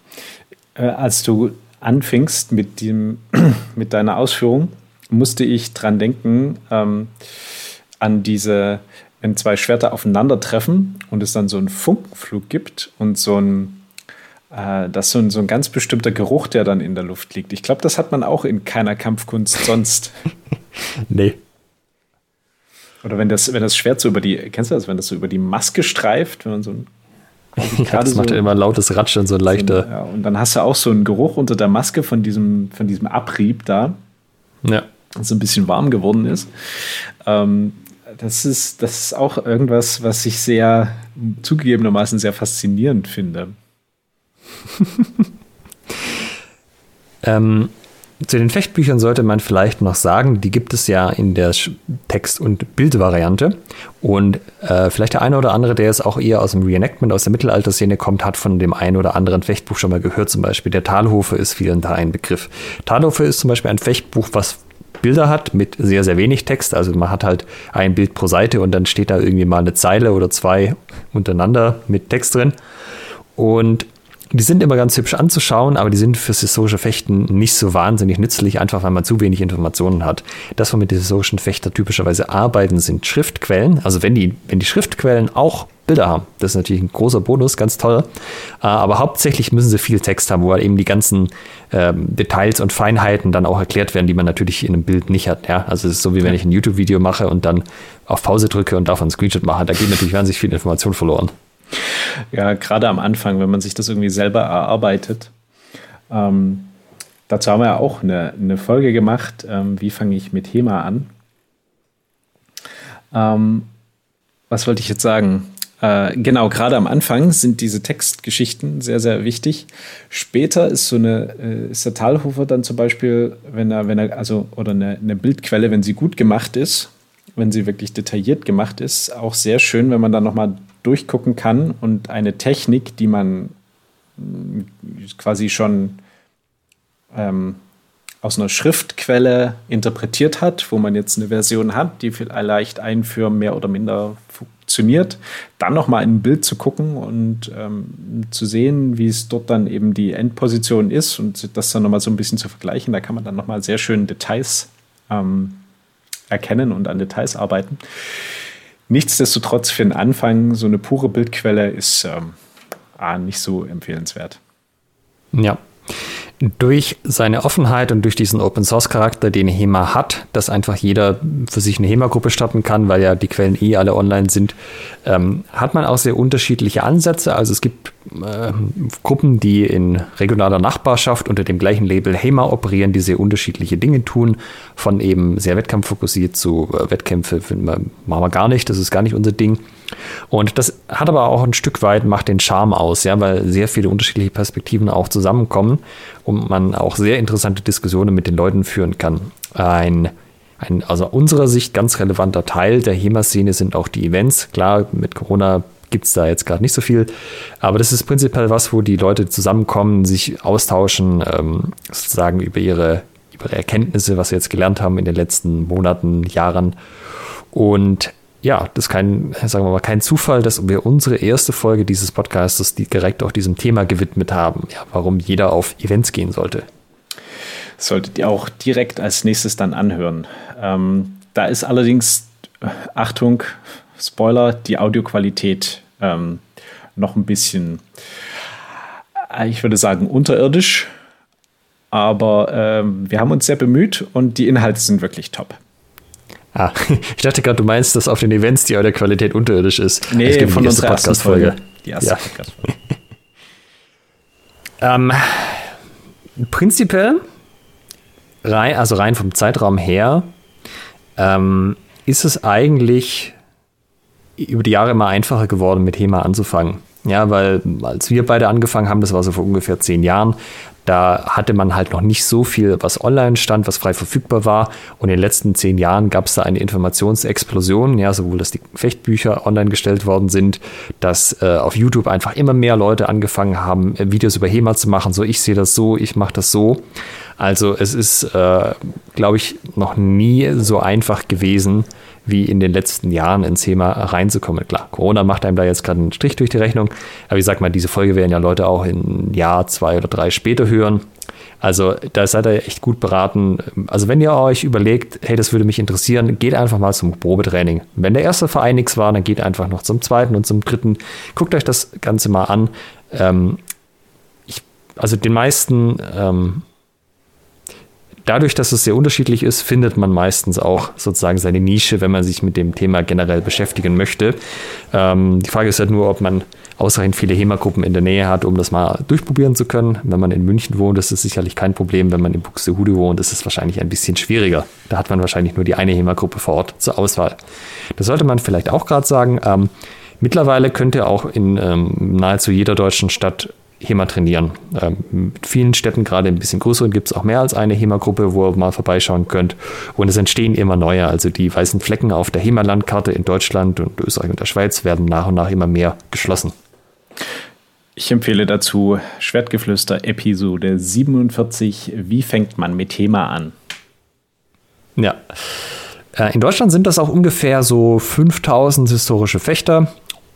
Äh, als du anfingst mit, dem, [clears throat] mit deiner Ausführung, musste ich dran denken, ähm, an diese wenn zwei Schwerter aufeinandertreffen und es dann so einen Funkenflug gibt und so ein, äh, das ist so ein, so ein ganz bestimmter Geruch, der dann in der Luft liegt. Ich glaube, das hat man auch in keiner Kampfkunst [laughs] sonst. nee. Oder wenn das, wenn das Schwert so über die, kennst du das, wenn das so über die Maske streift, wenn man so ein [laughs] ja, das macht so, ja immer ein lautes Ratschen, so ein leichter. So, ja, und dann hast du auch so einen Geruch unter der Maske von diesem, von diesem Abrieb da. Ja. So ein bisschen warm geworden ist. Ähm, das ist, das ist auch irgendwas, was ich sehr zugegebenermaßen sehr faszinierend finde. [laughs] ähm, zu den Fechtbüchern sollte man vielleicht noch sagen, die gibt es ja in der Text- und Bildvariante. Und äh, vielleicht der eine oder andere, der jetzt auch eher aus dem Reenactment, aus der Mittelalterszene kommt, hat von dem einen oder anderen Fechtbuch schon mal gehört. Zum Beispiel der Talhofe ist vielen da ein Begriff. Talhofe ist zum Beispiel ein Fechtbuch, was Bilder hat mit sehr, sehr wenig Text. Also man hat halt ein Bild pro Seite und dann steht da irgendwie mal eine Zeile oder zwei untereinander mit Text drin. Und die sind immer ganz hübsch anzuschauen, aber die sind fürs historische Fechten nicht so wahnsinnig nützlich, einfach weil man zu wenig Informationen hat. Das, womit die historischen Fechter typischerweise arbeiten, sind Schriftquellen. Also wenn die, wenn die Schriftquellen auch Bilder haben. Das ist natürlich ein großer Bonus, ganz toll. Äh, aber hauptsächlich müssen sie viel Text haben, wo halt eben die ganzen ähm, Details und Feinheiten dann auch erklärt werden, die man natürlich in einem Bild nicht hat. Ja? Also es ist so, wie wenn ich ein YouTube-Video mache und dann auf Pause drücke und davon einen Screenshot mache. Da geht natürlich wahnsinnig viel Information verloren. Ja, gerade am Anfang, wenn man sich das irgendwie selber erarbeitet. Ähm, dazu haben wir ja auch eine, eine Folge gemacht, ähm, wie fange ich mit HEMA an. Ähm, was wollte ich jetzt sagen? Äh, genau, gerade am Anfang sind diese Textgeschichten sehr, sehr wichtig. Später ist so eine, äh, ist der Talhofer dann zum Beispiel, wenn er, wenn er, also, oder eine, eine Bildquelle, wenn sie gut gemacht ist, wenn sie wirklich detailliert gemacht ist, auch sehr schön, wenn man dann nochmal durchgucken kann und eine Technik, die man mm, quasi schon ähm, aus einer Schriftquelle interpretiert hat, wo man jetzt eine Version hat, die vielleicht für mehr oder minder funktioniert, dann nochmal in ein Bild zu gucken und ähm, zu sehen, wie es dort dann eben die Endposition ist und das dann nochmal so ein bisschen zu vergleichen. Da kann man dann nochmal sehr schön Details ähm, erkennen und an Details arbeiten. Nichtsdestotrotz für den Anfang so eine pure Bildquelle ist ähm, nicht so empfehlenswert. Ja, durch seine Offenheit und durch diesen Open Source Charakter, den HEMA hat, dass einfach jeder für sich eine HEMA-Gruppe starten kann, weil ja die Quellen eh alle online sind, ähm, hat man auch sehr unterschiedliche Ansätze. Also es gibt äh, Gruppen, die in regionaler Nachbarschaft unter dem gleichen Label HEMA operieren, die sehr unterschiedliche Dinge tun, von eben sehr wettkampffokussiert zu äh, Wettkämpfe machen wir gar nicht, das ist gar nicht unser Ding. Und das hat aber auch ein Stück weit, macht den Charme aus, ja, weil sehr viele unterschiedliche Perspektiven auch zusammenkommen und man auch sehr interessante Diskussionen mit den Leuten führen kann. Ein ein also unserer Sicht ganz relevanter Teil der HEMA-Szene sind auch die Events. Klar, mit Corona gibt es da jetzt gerade nicht so viel. Aber das ist prinzipiell was, wo die Leute zusammenkommen, sich austauschen, ähm, sozusagen über ihre, über Erkenntnisse, was sie jetzt gelernt haben in den letzten Monaten, Jahren. Und ja, das ist kein, sagen wir mal, kein Zufall, dass wir unsere erste Folge dieses Podcasts die direkt auch diesem Thema gewidmet haben, ja, warum jeder auf Events gehen sollte. Solltet ihr auch direkt als nächstes dann anhören. Ähm, da ist allerdings, Achtung, Spoiler, die Audioqualität ähm, noch ein bisschen, äh, ich würde sagen, unterirdisch. Aber ähm, wir haben uns sehr bemüht und die Inhalte sind wirklich top. Ah, [laughs] ich dachte gerade, du meinst, dass auf den Events die Audioqualität unterirdisch ist. Nee, von unserer Podcast-Folge. Die erste ja. Podcast-Folge. [laughs] ähm, prinzipiell, rein, also rein vom Zeitraum her, ähm, ist es eigentlich über die Jahre immer einfacher geworden, mit HEMA anzufangen. Ja, weil als wir beide angefangen haben, das war so vor ungefähr zehn Jahren, da hatte man halt noch nicht so viel, was online stand, was frei verfügbar war. Und in den letzten zehn Jahren gab es da eine Informationsexplosion, ja, sowohl dass die Fechtbücher online gestellt worden sind, dass äh, auf YouTube einfach immer mehr Leute angefangen haben, äh, Videos über HEMA zu machen. So, ich sehe das so, ich mache das so. Also es ist, äh, glaube ich, noch nie so einfach gewesen, wie in den letzten Jahren ins Thema reinzukommen. Klar, Corona macht einem da jetzt gerade einen Strich durch die Rechnung, aber ich sag mal, diese Folge werden ja Leute auch in ein Jahr, zwei oder drei später hören. Also da seid ihr echt gut beraten. Also wenn ihr euch überlegt, hey, das würde mich interessieren, geht einfach mal zum Probetraining. Wenn der erste Verein nichts war, dann geht einfach noch zum zweiten und zum dritten. Guckt euch das Ganze mal an. Ähm, ich, also den meisten ähm, dadurch, dass es sehr unterschiedlich ist, findet man meistens auch sozusagen seine Nische, wenn man sich mit dem Thema generell beschäftigen möchte. Ähm, die Frage ist halt nur, ob man ausreichend viele HEMA-Gruppen in der Nähe hat, um das mal durchprobieren zu können. Wenn man in München wohnt, ist es sicherlich kein Problem. Wenn man in Buxtehude wohnt, ist es wahrscheinlich ein bisschen schwieriger. Da hat man wahrscheinlich nur die eine HEMA-Gruppe vor Ort zur Auswahl. Das sollte man vielleicht auch gerade sagen. Ähm, mittlerweile könnt ihr auch in ähm, nahezu jeder deutschen Stadt HEMA trainieren. Ähm, mit vielen Städten, gerade ein bisschen größeren, gibt es auch mehr als eine HEMA-Gruppe, wo ihr mal vorbeischauen könnt. Und es entstehen immer neue. Also die weißen Flecken auf der HEMA-Landkarte in Deutschland und Österreich und der Schweiz werden nach und nach immer mehr geschlossen. Ich empfehle dazu Schwertgeflüster Episode 47. Wie fängt man mit HEMA an? Ja. Äh, in Deutschland sind das auch ungefähr so 5000 historische Fechter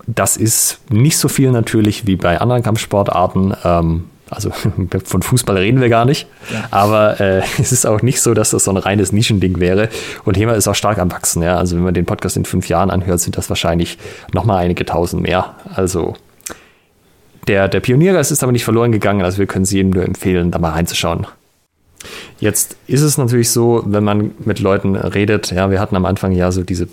das ist nicht so viel natürlich wie bei anderen Kampfsportarten. Ähm, also [laughs] von Fußball reden wir gar nicht. Ja. Aber äh, [laughs] es ist auch nicht so, dass das so ein reines Nischending wäre. Und HEMA ist auch stark am Wachsen. Ja? Also wenn man den Podcast in fünf Jahren anhört, sind das wahrscheinlich nochmal einige tausend mehr. Also der, der Pioniergeist ist aber nicht verloren gegangen. Also wir können es jedem nur empfehlen, da mal reinzuschauen. Jetzt ist es natürlich so, wenn man mit Leuten redet, ja, wir hatten am Anfang ja so diese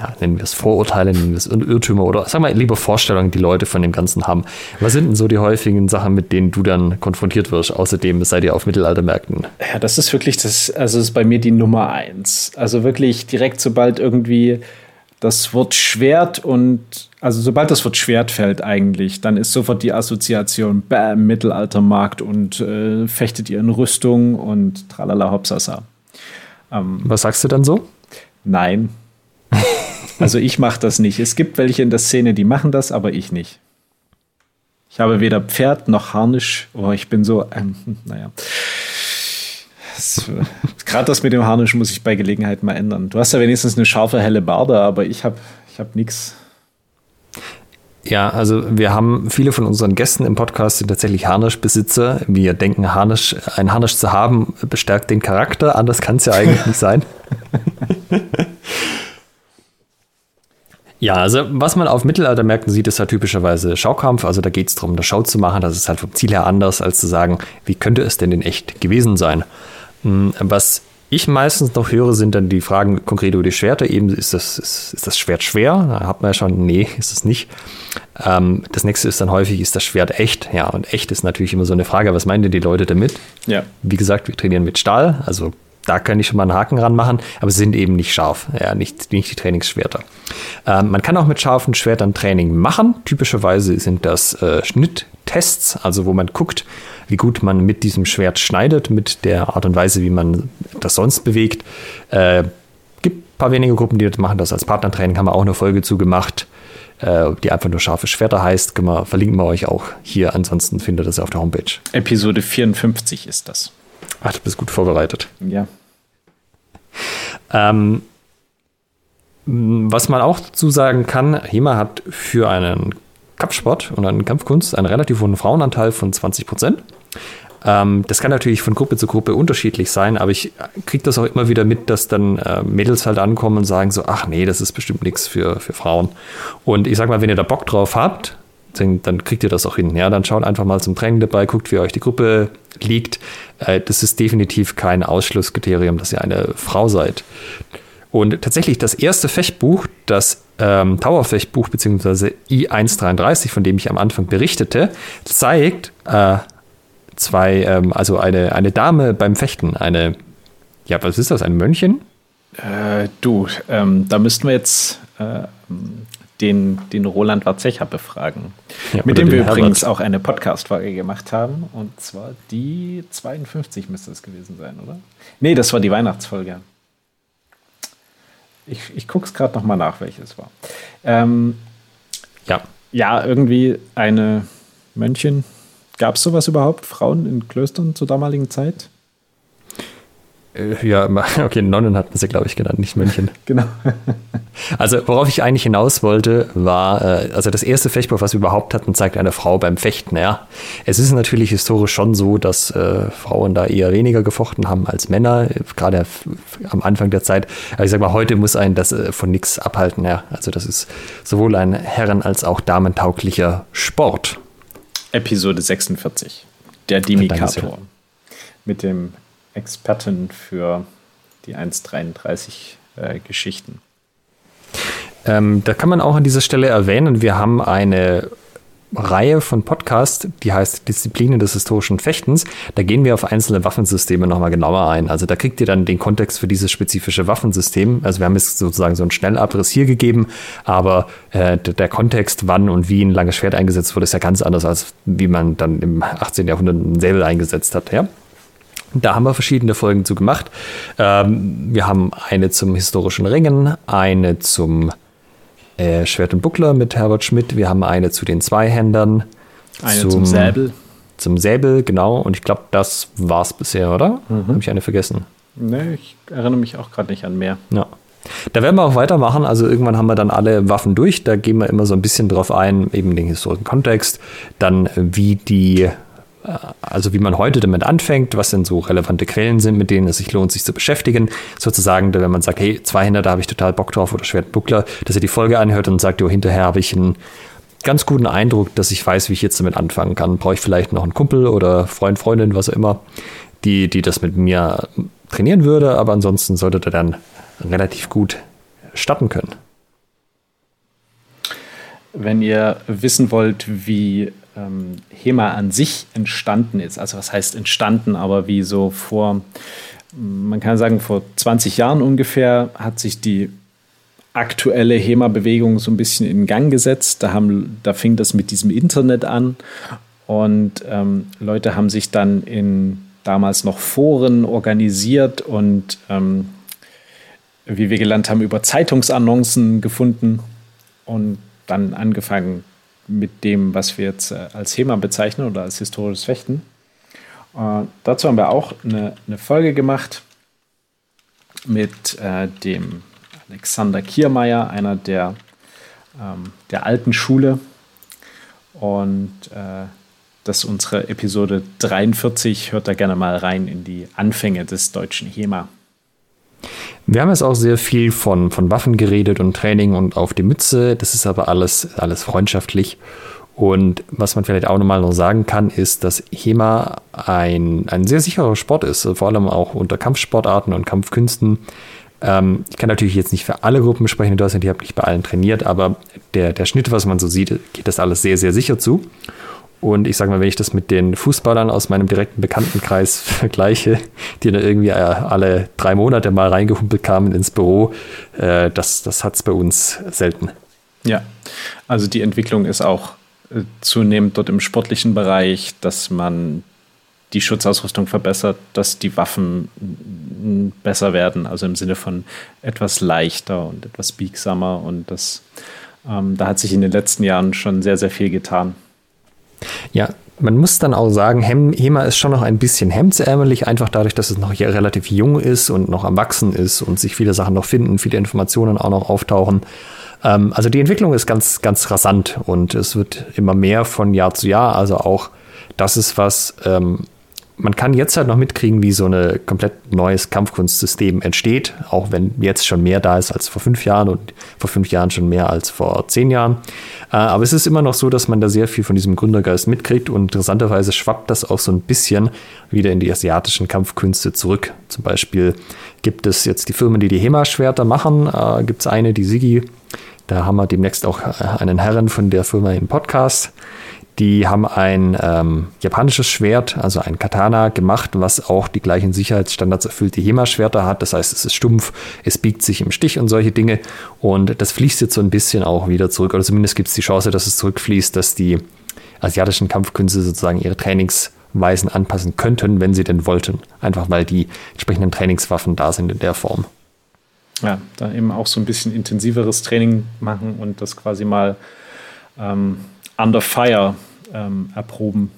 ja, nennen wir es Vorurteile, nennen wir es Irrtümer oder sagen wir lieber Vorstellungen, die Leute von dem Ganzen haben. Was sind denn so die häufigen Sachen, mit denen du dann konfrontiert wirst? Außerdem seid ihr auf Mittelaltermärkten. Ja, das ist wirklich das, also ist bei mir die Nummer eins. Also wirklich direkt, sobald irgendwie das Wort Schwert und also sobald das Wort Schwert fällt eigentlich, dann ist sofort die Assoziation Bam, Mittelaltermarkt und äh, fechtet ihr in Rüstung und tralala hopsasa. Ähm, Was sagst du dann so? Nein, also ich mache das nicht. Es gibt welche in der Szene, die machen das, aber ich nicht. Ich habe weder Pferd noch Harnisch. Oh, ich bin so, ähm, naja. Gerade das mit dem Harnisch muss ich bei Gelegenheit mal ändern. Du hast ja wenigstens eine scharfe, helle Barde, aber ich habe ich hab nichts. Ja, also wir haben viele von unseren Gästen im Podcast sind tatsächlich Harnischbesitzer. Wir denken, Harnisch, ein Harnisch zu haben bestärkt den Charakter. Anders kann es ja eigentlich nicht sein. [laughs] Ja, also was man auf Mittelaltermärkten sieht, ist ja typischerweise Schaukampf. Also da geht es darum, eine Show zu machen. Das ist halt vom Ziel her anders, als zu sagen, wie könnte es denn in echt gewesen sein. Hm, was ich meistens noch höre, sind dann die Fragen konkret über die Schwerter. Eben, ist das, ist, ist das Schwert schwer? Da hat man ja schon, nee, [laughs] ist es nicht. Ähm, das nächste ist dann häufig, ist das Schwert echt? Ja, und echt ist natürlich immer so eine Frage, was meinen denn die Leute damit? Ja. Wie gesagt, wir trainieren mit Stahl, also da kann ich schon mal einen Haken ranmachen, aber sie sind eben nicht scharf, ja, nicht, nicht die Trainingsschwerter. Ähm, man kann auch mit scharfen Schwertern Training machen. Typischerweise sind das äh, Schnitttests, also wo man guckt, wie gut man mit diesem Schwert schneidet, mit der Art und Weise, wie man das sonst bewegt. Äh, gibt ein paar wenige Gruppen, die das machen das als Partnertraining, haben wir auch eine Folge zu gemacht, äh, die einfach nur scharfe Schwerter heißt. Wir, verlinken wir euch auch hier, ansonsten findet ihr das auf der Homepage. Episode 54 ist das. Ach, du bist gut vorbereitet. Ja. Ähm, was man auch dazu sagen kann, HEMA hat für einen Kampfsport und eine Kampfkunst einen relativ hohen Frauenanteil von 20 Prozent. Ähm, das kann natürlich von Gruppe zu Gruppe unterschiedlich sein, aber ich kriege das auch immer wieder mit, dass dann äh, Mädels halt ankommen und sagen so, ach nee, das ist bestimmt nichts für, für Frauen. Und ich sag mal, wenn ihr da Bock drauf habt, dann, kriegt ihr das auch hin. Ja, dann schaut einfach mal zum Training dabei, guckt, wie euch die Gruppe liegt. Äh, das ist definitiv kein Ausschlusskriterium, dass ihr eine Frau seid. Und tatsächlich das erste Fechtbuch, das ähm, Tower-Fechtbuch bzw. I133, von dem ich am Anfang berichtete, zeigt äh, zwei, ähm, also eine, eine Dame beim Fechten, eine, ja, was ist das, ein Mönchen? Äh, du, ähm, da müssten wir jetzt äh, den, den Roland Warzecher befragen, ja, mit dem wir übrigens auch eine Podcast-Folge gemacht haben. Und zwar die 52 müsste es gewesen sein, oder? Nee, das war die Weihnachtsfolge. Ich, ich gucke es gerade nochmal nach, welches war. Ähm, ja. Ja, irgendwie eine Mönchen. Gab es sowas überhaupt? Frauen in Klöstern zur damaligen Zeit? Äh, ja, [laughs] okay, Nonnen hatten sie, glaube ich, genannt, nicht Mönchen. [laughs] genau. also, worauf ich eigentlich hinaus wollte, war, äh, also das erste Fechtbuch, was wir überhaupt hatten, zeigt eine Frau beim Fechten. Ja. Es ist natürlich historisch schon so, dass äh, Frauen da eher weniger gefochten haben als Männer, gerade am Anfang der Zeit. Aber ich sage mal, heute muss einen das äh, von nichts abhalten. Ja. Also, das ist sowohl ein Herren- als auch damentauglicher Sport. Episode 46, der Dimikator. Mit dem Expertin für die 1,33 äh, Geschichten. Ähm, da kann man auch an dieser Stelle erwähnen, wir haben eine Reihe von Podcasts, die heißt Disziplinen des historischen Fechtens. Da gehen wir auf einzelne Waffensysteme nochmal genauer ein. Also da kriegt ihr dann den Kontext für dieses spezifische Waffensystem. Also wir haben jetzt sozusagen so einen Schnellabriss hier gegeben, aber äh, der Kontext, wann und wie ein langes Schwert eingesetzt wurde, ist ja ganz anders, als wie man dann im 18. Jahrhundert ein Säbel eingesetzt hat. Ja? Da haben wir verschiedene Folgen zu gemacht. Ähm, wir haben eine zum historischen Ringen, eine zum äh, Schwert und Buckler mit Herbert Schmidt. Wir haben eine zu den Zweihändern. Eine zum, zum Säbel. Zum Säbel, genau. Und ich glaube, das war es bisher, oder? Mhm. Habe ich eine vergessen? Nee, ich erinnere mich auch gerade nicht an mehr. Ja. Da werden wir auch weitermachen. Also irgendwann haben wir dann alle Waffen durch. Da gehen wir immer so ein bisschen drauf ein, eben den historischen Kontext, dann wie die äh, also wie man heute damit anfängt, was denn so relevante Quellen sind, mit denen es sich lohnt, sich zu beschäftigen. Sozusagen, wenn man sagt, hey, Zweihänder, da habe ich total Bock drauf oder Schwertbuckler, dass ihr die Folge anhört und sagt, jo, hinterher habe ich einen ganz guten Eindruck, dass ich weiß, wie ich jetzt damit anfangen kann. Brauche ich vielleicht noch einen Kumpel oder Freund, Freundin, was auch immer, die, die das mit mir trainieren würde, aber ansonsten solltet ihr dann relativ gut starten können. Wenn ihr wissen wollt, wie ähm, HEMA an sich entstanden ist. Also was heißt entstanden, aber wie so vor, man kann sagen, vor 20 Jahren ungefähr hat sich die aktuelle HEMA-Bewegung so ein bisschen in Gang gesetzt. Da, haben, da fing das mit diesem Internet an und ähm, Leute haben sich dann in damals noch Foren organisiert und ähm, wie wir gelernt haben, über Zeitungsannoncen gefunden und dann angefangen, mit dem, was wir jetzt äh, als HEMA bezeichnen oder als historisches Fechten. Äh, dazu haben wir auch eine, eine Folge gemacht mit äh, dem Alexander Kiermeier, einer der, ähm, der alten Schule. Und äh, das ist unsere Episode 43. Hört da gerne mal rein in die Anfänge des deutschen HEMA. Wir haben jetzt auch sehr viel von, von Waffen geredet und Training und auf die Mütze. Das ist aber alles, alles freundschaftlich. Und was man vielleicht auch nochmal noch sagen kann, ist, dass HEMA ein, ein sehr sicherer Sport ist, vor allem auch unter Kampfsportarten und Kampfkünsten. Ähm, ich kann natürlich jetzt nicht für alle Gruppen sprechen in Deutschland, ich habe nicht bei allen trainiert, aber der, der Schnitt, was man so sieht, geht das alles sehr, sehr sicher zu. Und ich sage mal, wenn ich das mit den Fußballern aus meinem direkten Bekanntenkreis [laughs] vergleiche, die dann irgendwie äh, alle drei Monate mal reingehumpelt kamen ins Büro, äh, das, das hat es bei uns selten. Ja, also die Entwicklung ist auch äh, zunehmend dort im sportlichen Bereich, dass man die Schutzausrüstung verbessert, dass die Waffen besser werden, also im Sinne von etwas leichter und etwas biegsamer. Und das, ähm, da hat sich in den letzten Jahren schon sehr, sehr viel getan. Ja, man muss dann auch sagen, HEMA ist schon noch ein bisschen hemdsärmelig, einfach dadurch, dass es noch hier relativ jung ist und noch am Wachsen ist und sich viele Sachen noch finden, viele Informationen auch noch auftauchen. Ähm, also die Entwicklung ist ganz, ganz rasant und es wird immer mehr von Jahr zu Jahr. Also auch das ist was, ähm, man kann jetzt halt noch mitkriegen, wie so ein komplett neues Kampfkunstsystem entsteht, auch wenn jetzt schon mehr da ist als vor fünf Jahren und vor fünf Jahren schon mehr als vor zehn Jahren. Äh, aber es ist immer noch so, dass man da sehr viel von diesem Gründergeist mitkriegt und interessanterweise schwappt das auch so ein bisschen wieder in die asiatischen Kampfkünste zurück. Zum Beispiel gibt es jetzt die Firmen, die die HEMA-Schwerter machen. Äh, gibt es eine, die Sigi. Da haben wir demnächst auch äh, einen Herren von der Firma im Podcast. Die haben ein ähm, japanisches Schwert, also ein Katana, gemacht, was auch die gleichen Sicherheitsstandards erfüllt, die HEMA-Schwerter hat. Das heißt, es ist stumpf, es biegt sich im Stich und solche Dinge. Und das fließt jetzt so ein bisschen auch wieder zurück. Oder zumindest gibt es die Chance, dass es zurückfließt, dass die asiatischen Kampfkünste sozusagen ihre Trainingsweisen anpassen könnten, wenn sie denn wollten. Einfach weil die entsprechenden Trainingswaffen da sind in der Form. Ja, da eben auch so ein bisschen intensiveres Training machen und das quasi mal ähm, under fire ähm, erproben.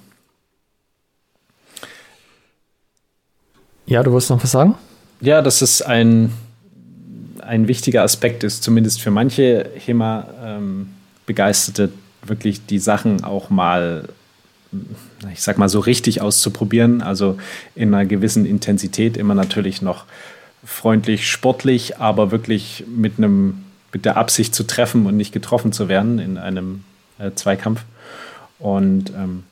Ja, du wolltest noch was sagen? Ja, dass es ein, ein wichtiger Aspekt ist, zumindest für manche HEMA-Begeisterte, ähm, wirklich die Sachen auch mal, ich sag mal, so richtig auszuprobieren. Also in einer gewissen Intensität, immer natürlich noch freundlich, sportlich, aber wirklich mit einem mit der Absicht zu treffen und nicht getroffen zu werden in einem äh, Zweikampf. Und ähm,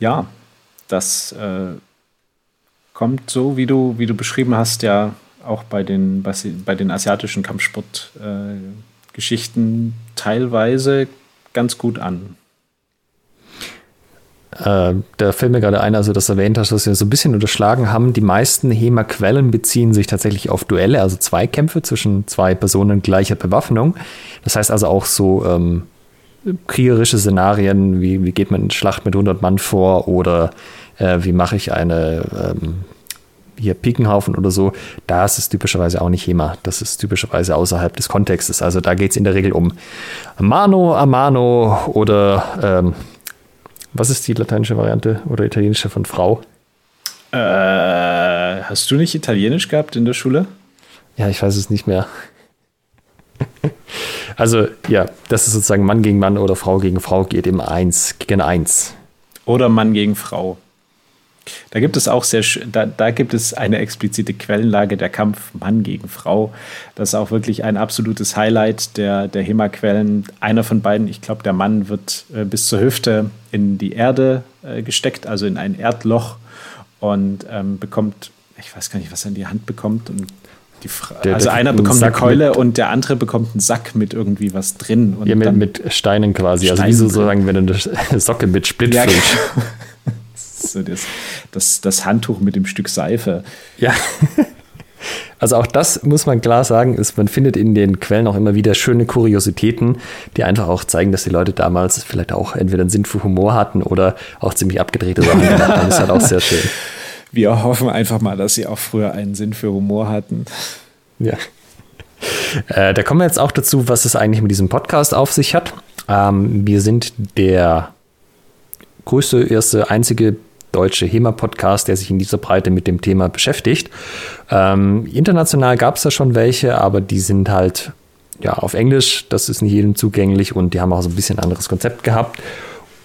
ja, das äh, kommt so, wie du, wie du beschrieben hast, ja auch bei den, bei den asiatischen Kampfsportgeschichten äh, teilweise ganz gut an. Äh, da fällt mir gerade ein, also das erwähnt hast, dass wir so ein bisschen unterschlagen haben. Die meisten HEMA-Quellen beziehen sich tatsächlich auf Duelle, also Zweikämpfe zwischen zwei Personen gleicher Bewaffnung. Das heißt also auch so ähm, kriegerische Szenarien, wie, wie geht man in Schlacht mit 100 Mann vor oder äh, wie mache ich eine ähm, hier Pikenhaufen oder so, da ist es typischerweise auch nicht HEMA. Das ist typischerweise außerhalb des Kontextes. Also da geht es in der Regel um Mano a Mano oder ähm, was ist die lateinische Variante oder italienische von Frau? Äh, hast du nicht Italienisch gehabt in der Schule? Ja, ich weiß es nicht mehr. Also ja, das ist sozusagen Mann gegen Mann oder Frau gegen Frau geht im Eins gegen Eins. Oder Mann gegen Frau. Da gibt es auch sehr, da, da gibt es eine explizite Quellenlage, der Kampf Mann gegen Frau. Das ist auch wirklich ein absolutes Highlight der, der HEMA-Quellen. Einer von beiden, ich glaube, der Mann wird äh, bis zur Hüfte in die Erde äh, gesteckt, also in ein Erdloch und ähm, bekommt, ich weiß gar nicht, was er in die Hand bekommt und der, also einer bekommt eine Keule und der andere bekommt einen Sack mit irgendwie was drin. Ja, mit, mit Steinen quasi. Steinen also wie so sagen, wenn du eine [laughs] Socke mit Split ja, genau. so das, das, das Handtuch mit dem Stück Seife. Ja. Also auch das muss man klar sagen, ist, man findet in den Quellen auch immer wieder schöne Kuriositäten, die einfach auch zeigen, dass die Leute damals vielleicht auch entweder einen Sinn für Humor hatten oder auch ziemlich abgedrehte Sachen gemacht haben. Das ist halt auch sehr schön. [laughs] Wir hoffen einfach mal, dass sie auch früher einen Sinn für Humor hatten. Ja. Äh, da kommen wir jetzt auch dazu, was es eigentlich mit diesem Podcast auf sich hat. Ähm, wir sind der größte, erste, einzige deutsche HEMA-Podcast, der sich in dieser Breite mit dem Thema beschäftigt. Ähm, international gab es da schon welche, aber die sind halt ja auf Englisch. Das ist nicht jedem zugänglich und die haben auch so ein bisschen anderes Konzept gehabt.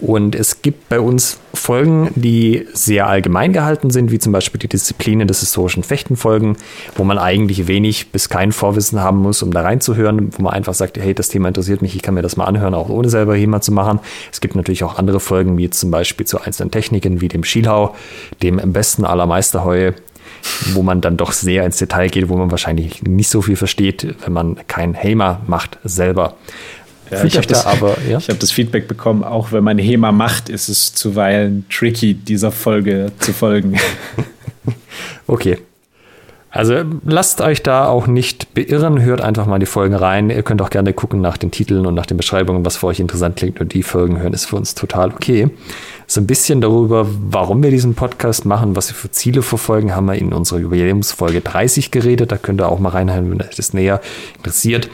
Und es gibt bei uns Folgen, die sehr allgemein gehalten sind, wie zum Beispiel die Disziplinen des historischen Fechtenfolgen, wo man eigentlich wenig bis kein Vorwissen haben muss, um da reinzuhören, wo man einfach sagt, hey, das Thema interessiert mich, ich kann mir das mal anhören, auch ohne selber HEMA zu machen. Es gibt natürlich auch andere Folgen, wie zum Beispiel zu einzelnen Techniken, wie dem Schielhau, dem besten aller Meisterheue, wo man dann doch sehr ins Detail geht, wo man wahrscheinlich nicht so viel versteht, wenn man kein HEMA macht selber. Ja, ich habe das, aber, ja? hab das Feedback bekommen, auch wenn man HEMA macht, ist es zuweilen tricky, dieser Folge zu folgen. [laughs] okay. Also lasst euch da auch nicht beirren, hört einfach mal die Folgen rein. Ihr könnt auch gerne gucken nach den Titeln und nach den Beschreibungen, was für euch interessant klingt. Und die Folgen hören ist für uns total okay. So ein bisschen darüber, warum wir diesen Podcast machen, was wir für Ziele verfolgen, haben wir in unserer Jubiläumsfolge 30 geredet. Da könnt ihr auch mal reinhören, wenn euch das näher interessiert.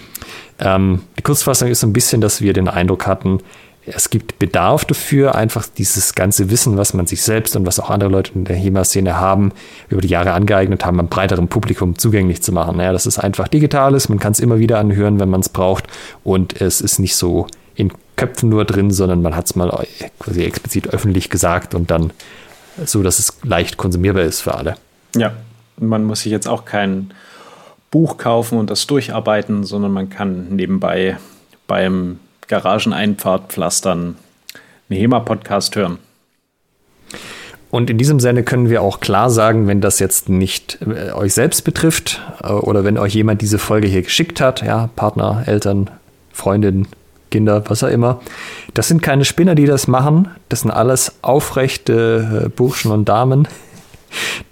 Ähm, die Kurzfassung ist so ein bisschen, dass wir den Eindruck hatten, es gibt Bedarf dafür, einfach dieses ganze Wissen, was man sich selbst und was auch andere Leute in der HEMA-Szene haben, über die Jahre angeeignet haben, einem breiteren Publikum zugänglich zu machen. Ja, das ist einfach digitales, man kann es immer wieder anhören, wenn man es braucht und es ist nicht so in Köpfen nur drin, sondern man hat es mal quasi explizit öffentlich gesagt und dann so, dass es leicht konsumierbar ist für alle. Ja, man muss sich jetzt auch keinen Buch kaufen und das durcharbeiten, sondern man kann nebenbei beim Garageneinpfadpflastern einen HEMA-Podcast hören. Und in diesem Sinne können wir auch klar sagen, wenn das jetzt nicht äh, euch selbst betrifft äh, oder wenn euch jemand diese Folge hier geschickt hat, ja, Partner, Eltern, Freundin, Kinder, was auch immer, das sind keine Spinner, die das machen. Das sind alles aufrechte äh, Burschen und Damen,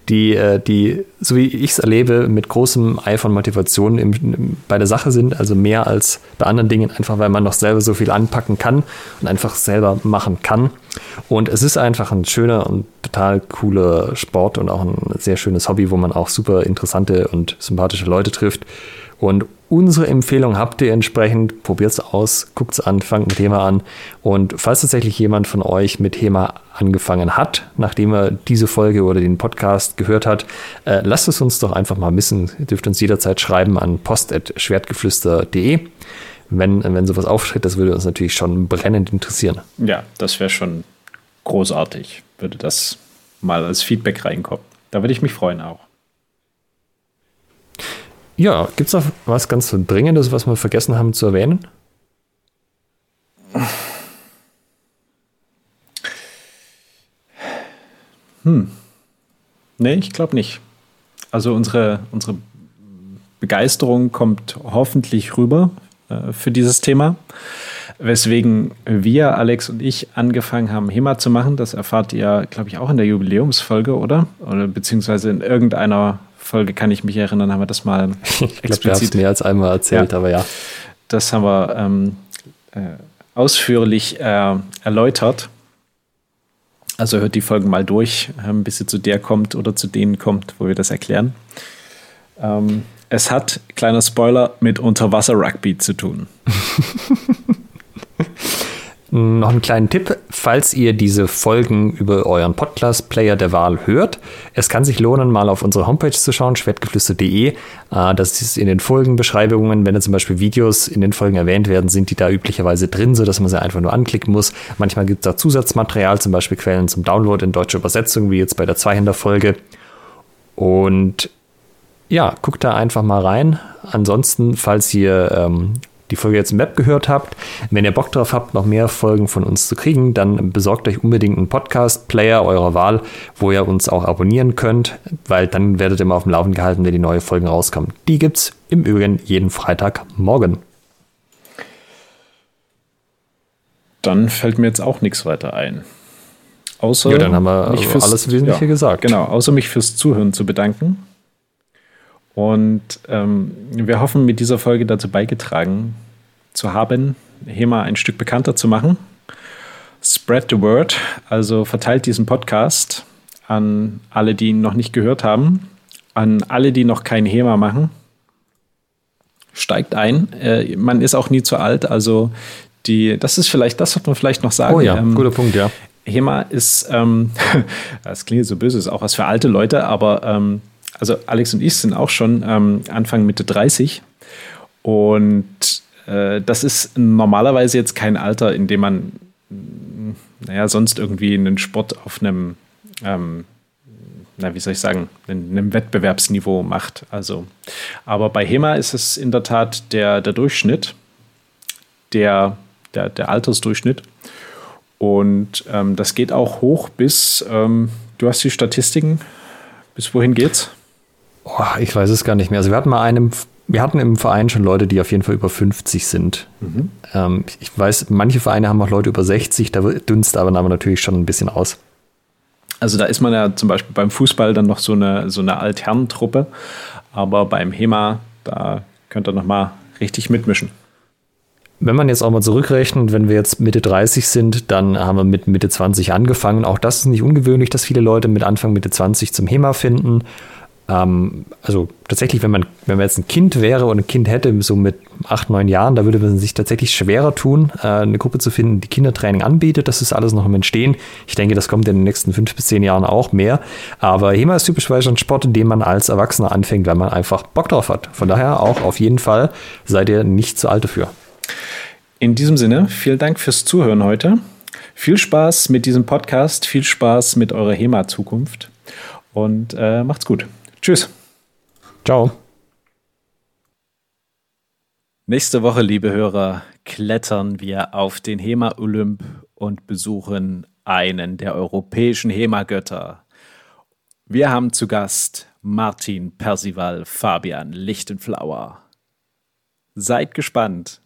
die, äh, die, so wie ich es erlebe, mit großem Eifer und Motivation im, bei der Sache sind, also mehr als bei anderen Dingen, einfach weil man noch selber so viel anpacken kann und einfach selber machen kann. Und es ist einfach ein schöner und total cooler Sport und auch ein sehr schönes Hobby, wo man auch super interessante und sympathische Leute trifft. Und unsere Empfehlung habt ihr entsprechend, probiert es aus, guckt es an, fangt mit HEMA an. Und falls tatsächlich jemand von euch mit HEMA angefangen hat, nachdem er diese Folge oder den Podcast gehört hat, äh, lasst es uns doch einfach mal wissen. Ihr dürft uns jederzeit schreiben an post.schwertgeflüster.de. Wenn, wenn sowas auftritt, das würde uns natürlich schon brennend interessieren. Ja, das wäre schon großartig, würde das mal als Feedback reinkommen. Da würde ich mich freuen auch. Ja, gibt es noch was ganz Dringendes, was wir vergessen haben zu erwähnen? Hm. Nee, ich glaube nicht. Also unsere, unsere Begeisterung kommt hoffentlich rüber äh, für dieses Thema. Weswegen wir, Alex und ich, angefangen haben, HEMA zu machen. Das erfahrt ihr, glaube ich, auch in der Jubiläumsfolge, oder? Oder beziehungsweise in irgendeiner Folge kann ich mich erinnern, haben wir das mal [laughs] ich glaub, explizit. mehr als einmal erzählt, ja, aber ja. Das haben wir ähm, äh, ausführlich äh, erläutert. Also hört die Folgen mal durch, ähm, bis sie zu der kommt oder zu denen kommt, wo wir das erklären. Ähm, es hat, kleiner Spoiler, mit Unterwasser-Rugby zu tun. [laughs] Noch einen kleinen Tipp, falls ihr diese Folgen über euren Podcast-Player der Wahl hört. Es kann sich lohnen, mal auf unsere Homepage zu schauen, schwertgeflüster.de. Äh, das ist in den Folgenbeschreibungen, wenn da zum Beispiel Videos in den Folgen erwähnt werden, sind die da üblicherweise drin, sodass man sie einfach nur anklicken muss. Manchmal gibt es da Zusatzmaterial, zum Beispiel Quellen zum Download in deutscher Übersetzung, wie jetzt bei der 200-Folge. Und ja, guckt da einfach mal rein. Ansonsten, falls ihr ähm, die Folge jetzt im Web gehört habt. Wenn ihr Bock drauf habt, noch mehr Folgen von uns zu kriegen, dann besorgt euch unbedingt einen Podcast-Player eurer Wahl, wo ihr uns auch abonnieren könnt, weil dann werdet ihr immer auf dem Laufen gehalten, wenn die neuen Folgen rauskommen. Die gibt's im Übrigen jeden Freitagmorgen. Dann fällt mir jetzt auch nichts weiter ein. Außer ja, dann haben wir fürs, alles Wesentliche ja, gesagt. Genau, außer mich fürs Zuhören zu bedanken. Und ähm, wir hoffen, mit dieser Folge dazu beigetragen zu haben, HEMA ein Stück bekannter zu machen. Spread the word, also verteilt diesen Podcast an alle, die ihn noch nicht gehört haben, an alle, die noch kein HEMA machen. Steigt ein. Äh, man ist auch nie zu alt, also die, das ist vielleicht, das sollte man vielleicht noch sagen. Oh ja, ähm, guter Punkt, ja. HEMA ist, ähm, [laughs] das klingt so böse, ist auch was für alte Leute, aber ähm, also Alex und ich sind auch schon ähm, Anfang Mitte 30 und äh, das ist normalerweise jetzt kein Alter, in dem man naja, sonst irgendwie einen Sport auf einem, ähm, na, wie soll ich sagen, einem Wettbewerbsniveau macht. Also, aber bei HEMA ist es in der Tat der, der Durchschnitt, der, der, der Altersdurchschnitt. Und ähm, das geht auch hoch bis, ähm, du hast die Statistiken, bis wohin geht's? Oh, ich weiß es gar nicht mehr. Also wir hatten mal einen, wir hatten im Verein schon Leute, die auf jeden Fall über 50 sind. Mhm. Ähm, ich weiß, manche Vereine haben auch Leute über 60, da dünst aber natürlich schon ein bisschen aus. Also da ist man ja zum Beispiel beim Fußball dann noch so eine, so eine Altherrentruppe, aber beim HEMA, da könnt ihr noch mal richtig mitmischen. Wenn man jetzt auch mal zurückrechnet, wenn wir jetzt Mitte 30 sind, dann haben wir mit Mitte 20 angefangen. Auch das ist nicht ungewöhnlich, dass viele Leute mit Anfang Mitte 20 zum HEMA finden. Ähm, also tatsächlich, wenn man, wenn man jetzt ein Kind wäre und ein Kind hätte, so mit acht, neun Jahren, da würde man sich tatsächlich schwerer tun, äh, eine Gruppe zu finden, die Kindertraining anbietet. Das ist alles noch im Entstehen. Ich denke, das kommt in den nächsten fünf bis zehn Jahren auch mehr. Aber HEMA ist typischerweise ein Sport, in dem man als Erwachsener anfängt, weil man einfach Bock drauf hat. Von daher auch auf jeden Fall seid ihr nicht zu alt dafür. In diesem Sinne, vielen Dank fürs Zuhören heute. Viel Spaß mit diesem Podcast, viel Spaß mit eurer HEMA-Zukunft und äh, macht's gut. Tschüss. Ciao. Nächste Woche, liebe Hörer, klettern wir auf den HEMA Olymp und besuchen einen der europäischen HEMA-Götter. Wir haben zu Gast Martin Percival Fabian Lichtenflauer. Seid gespannt.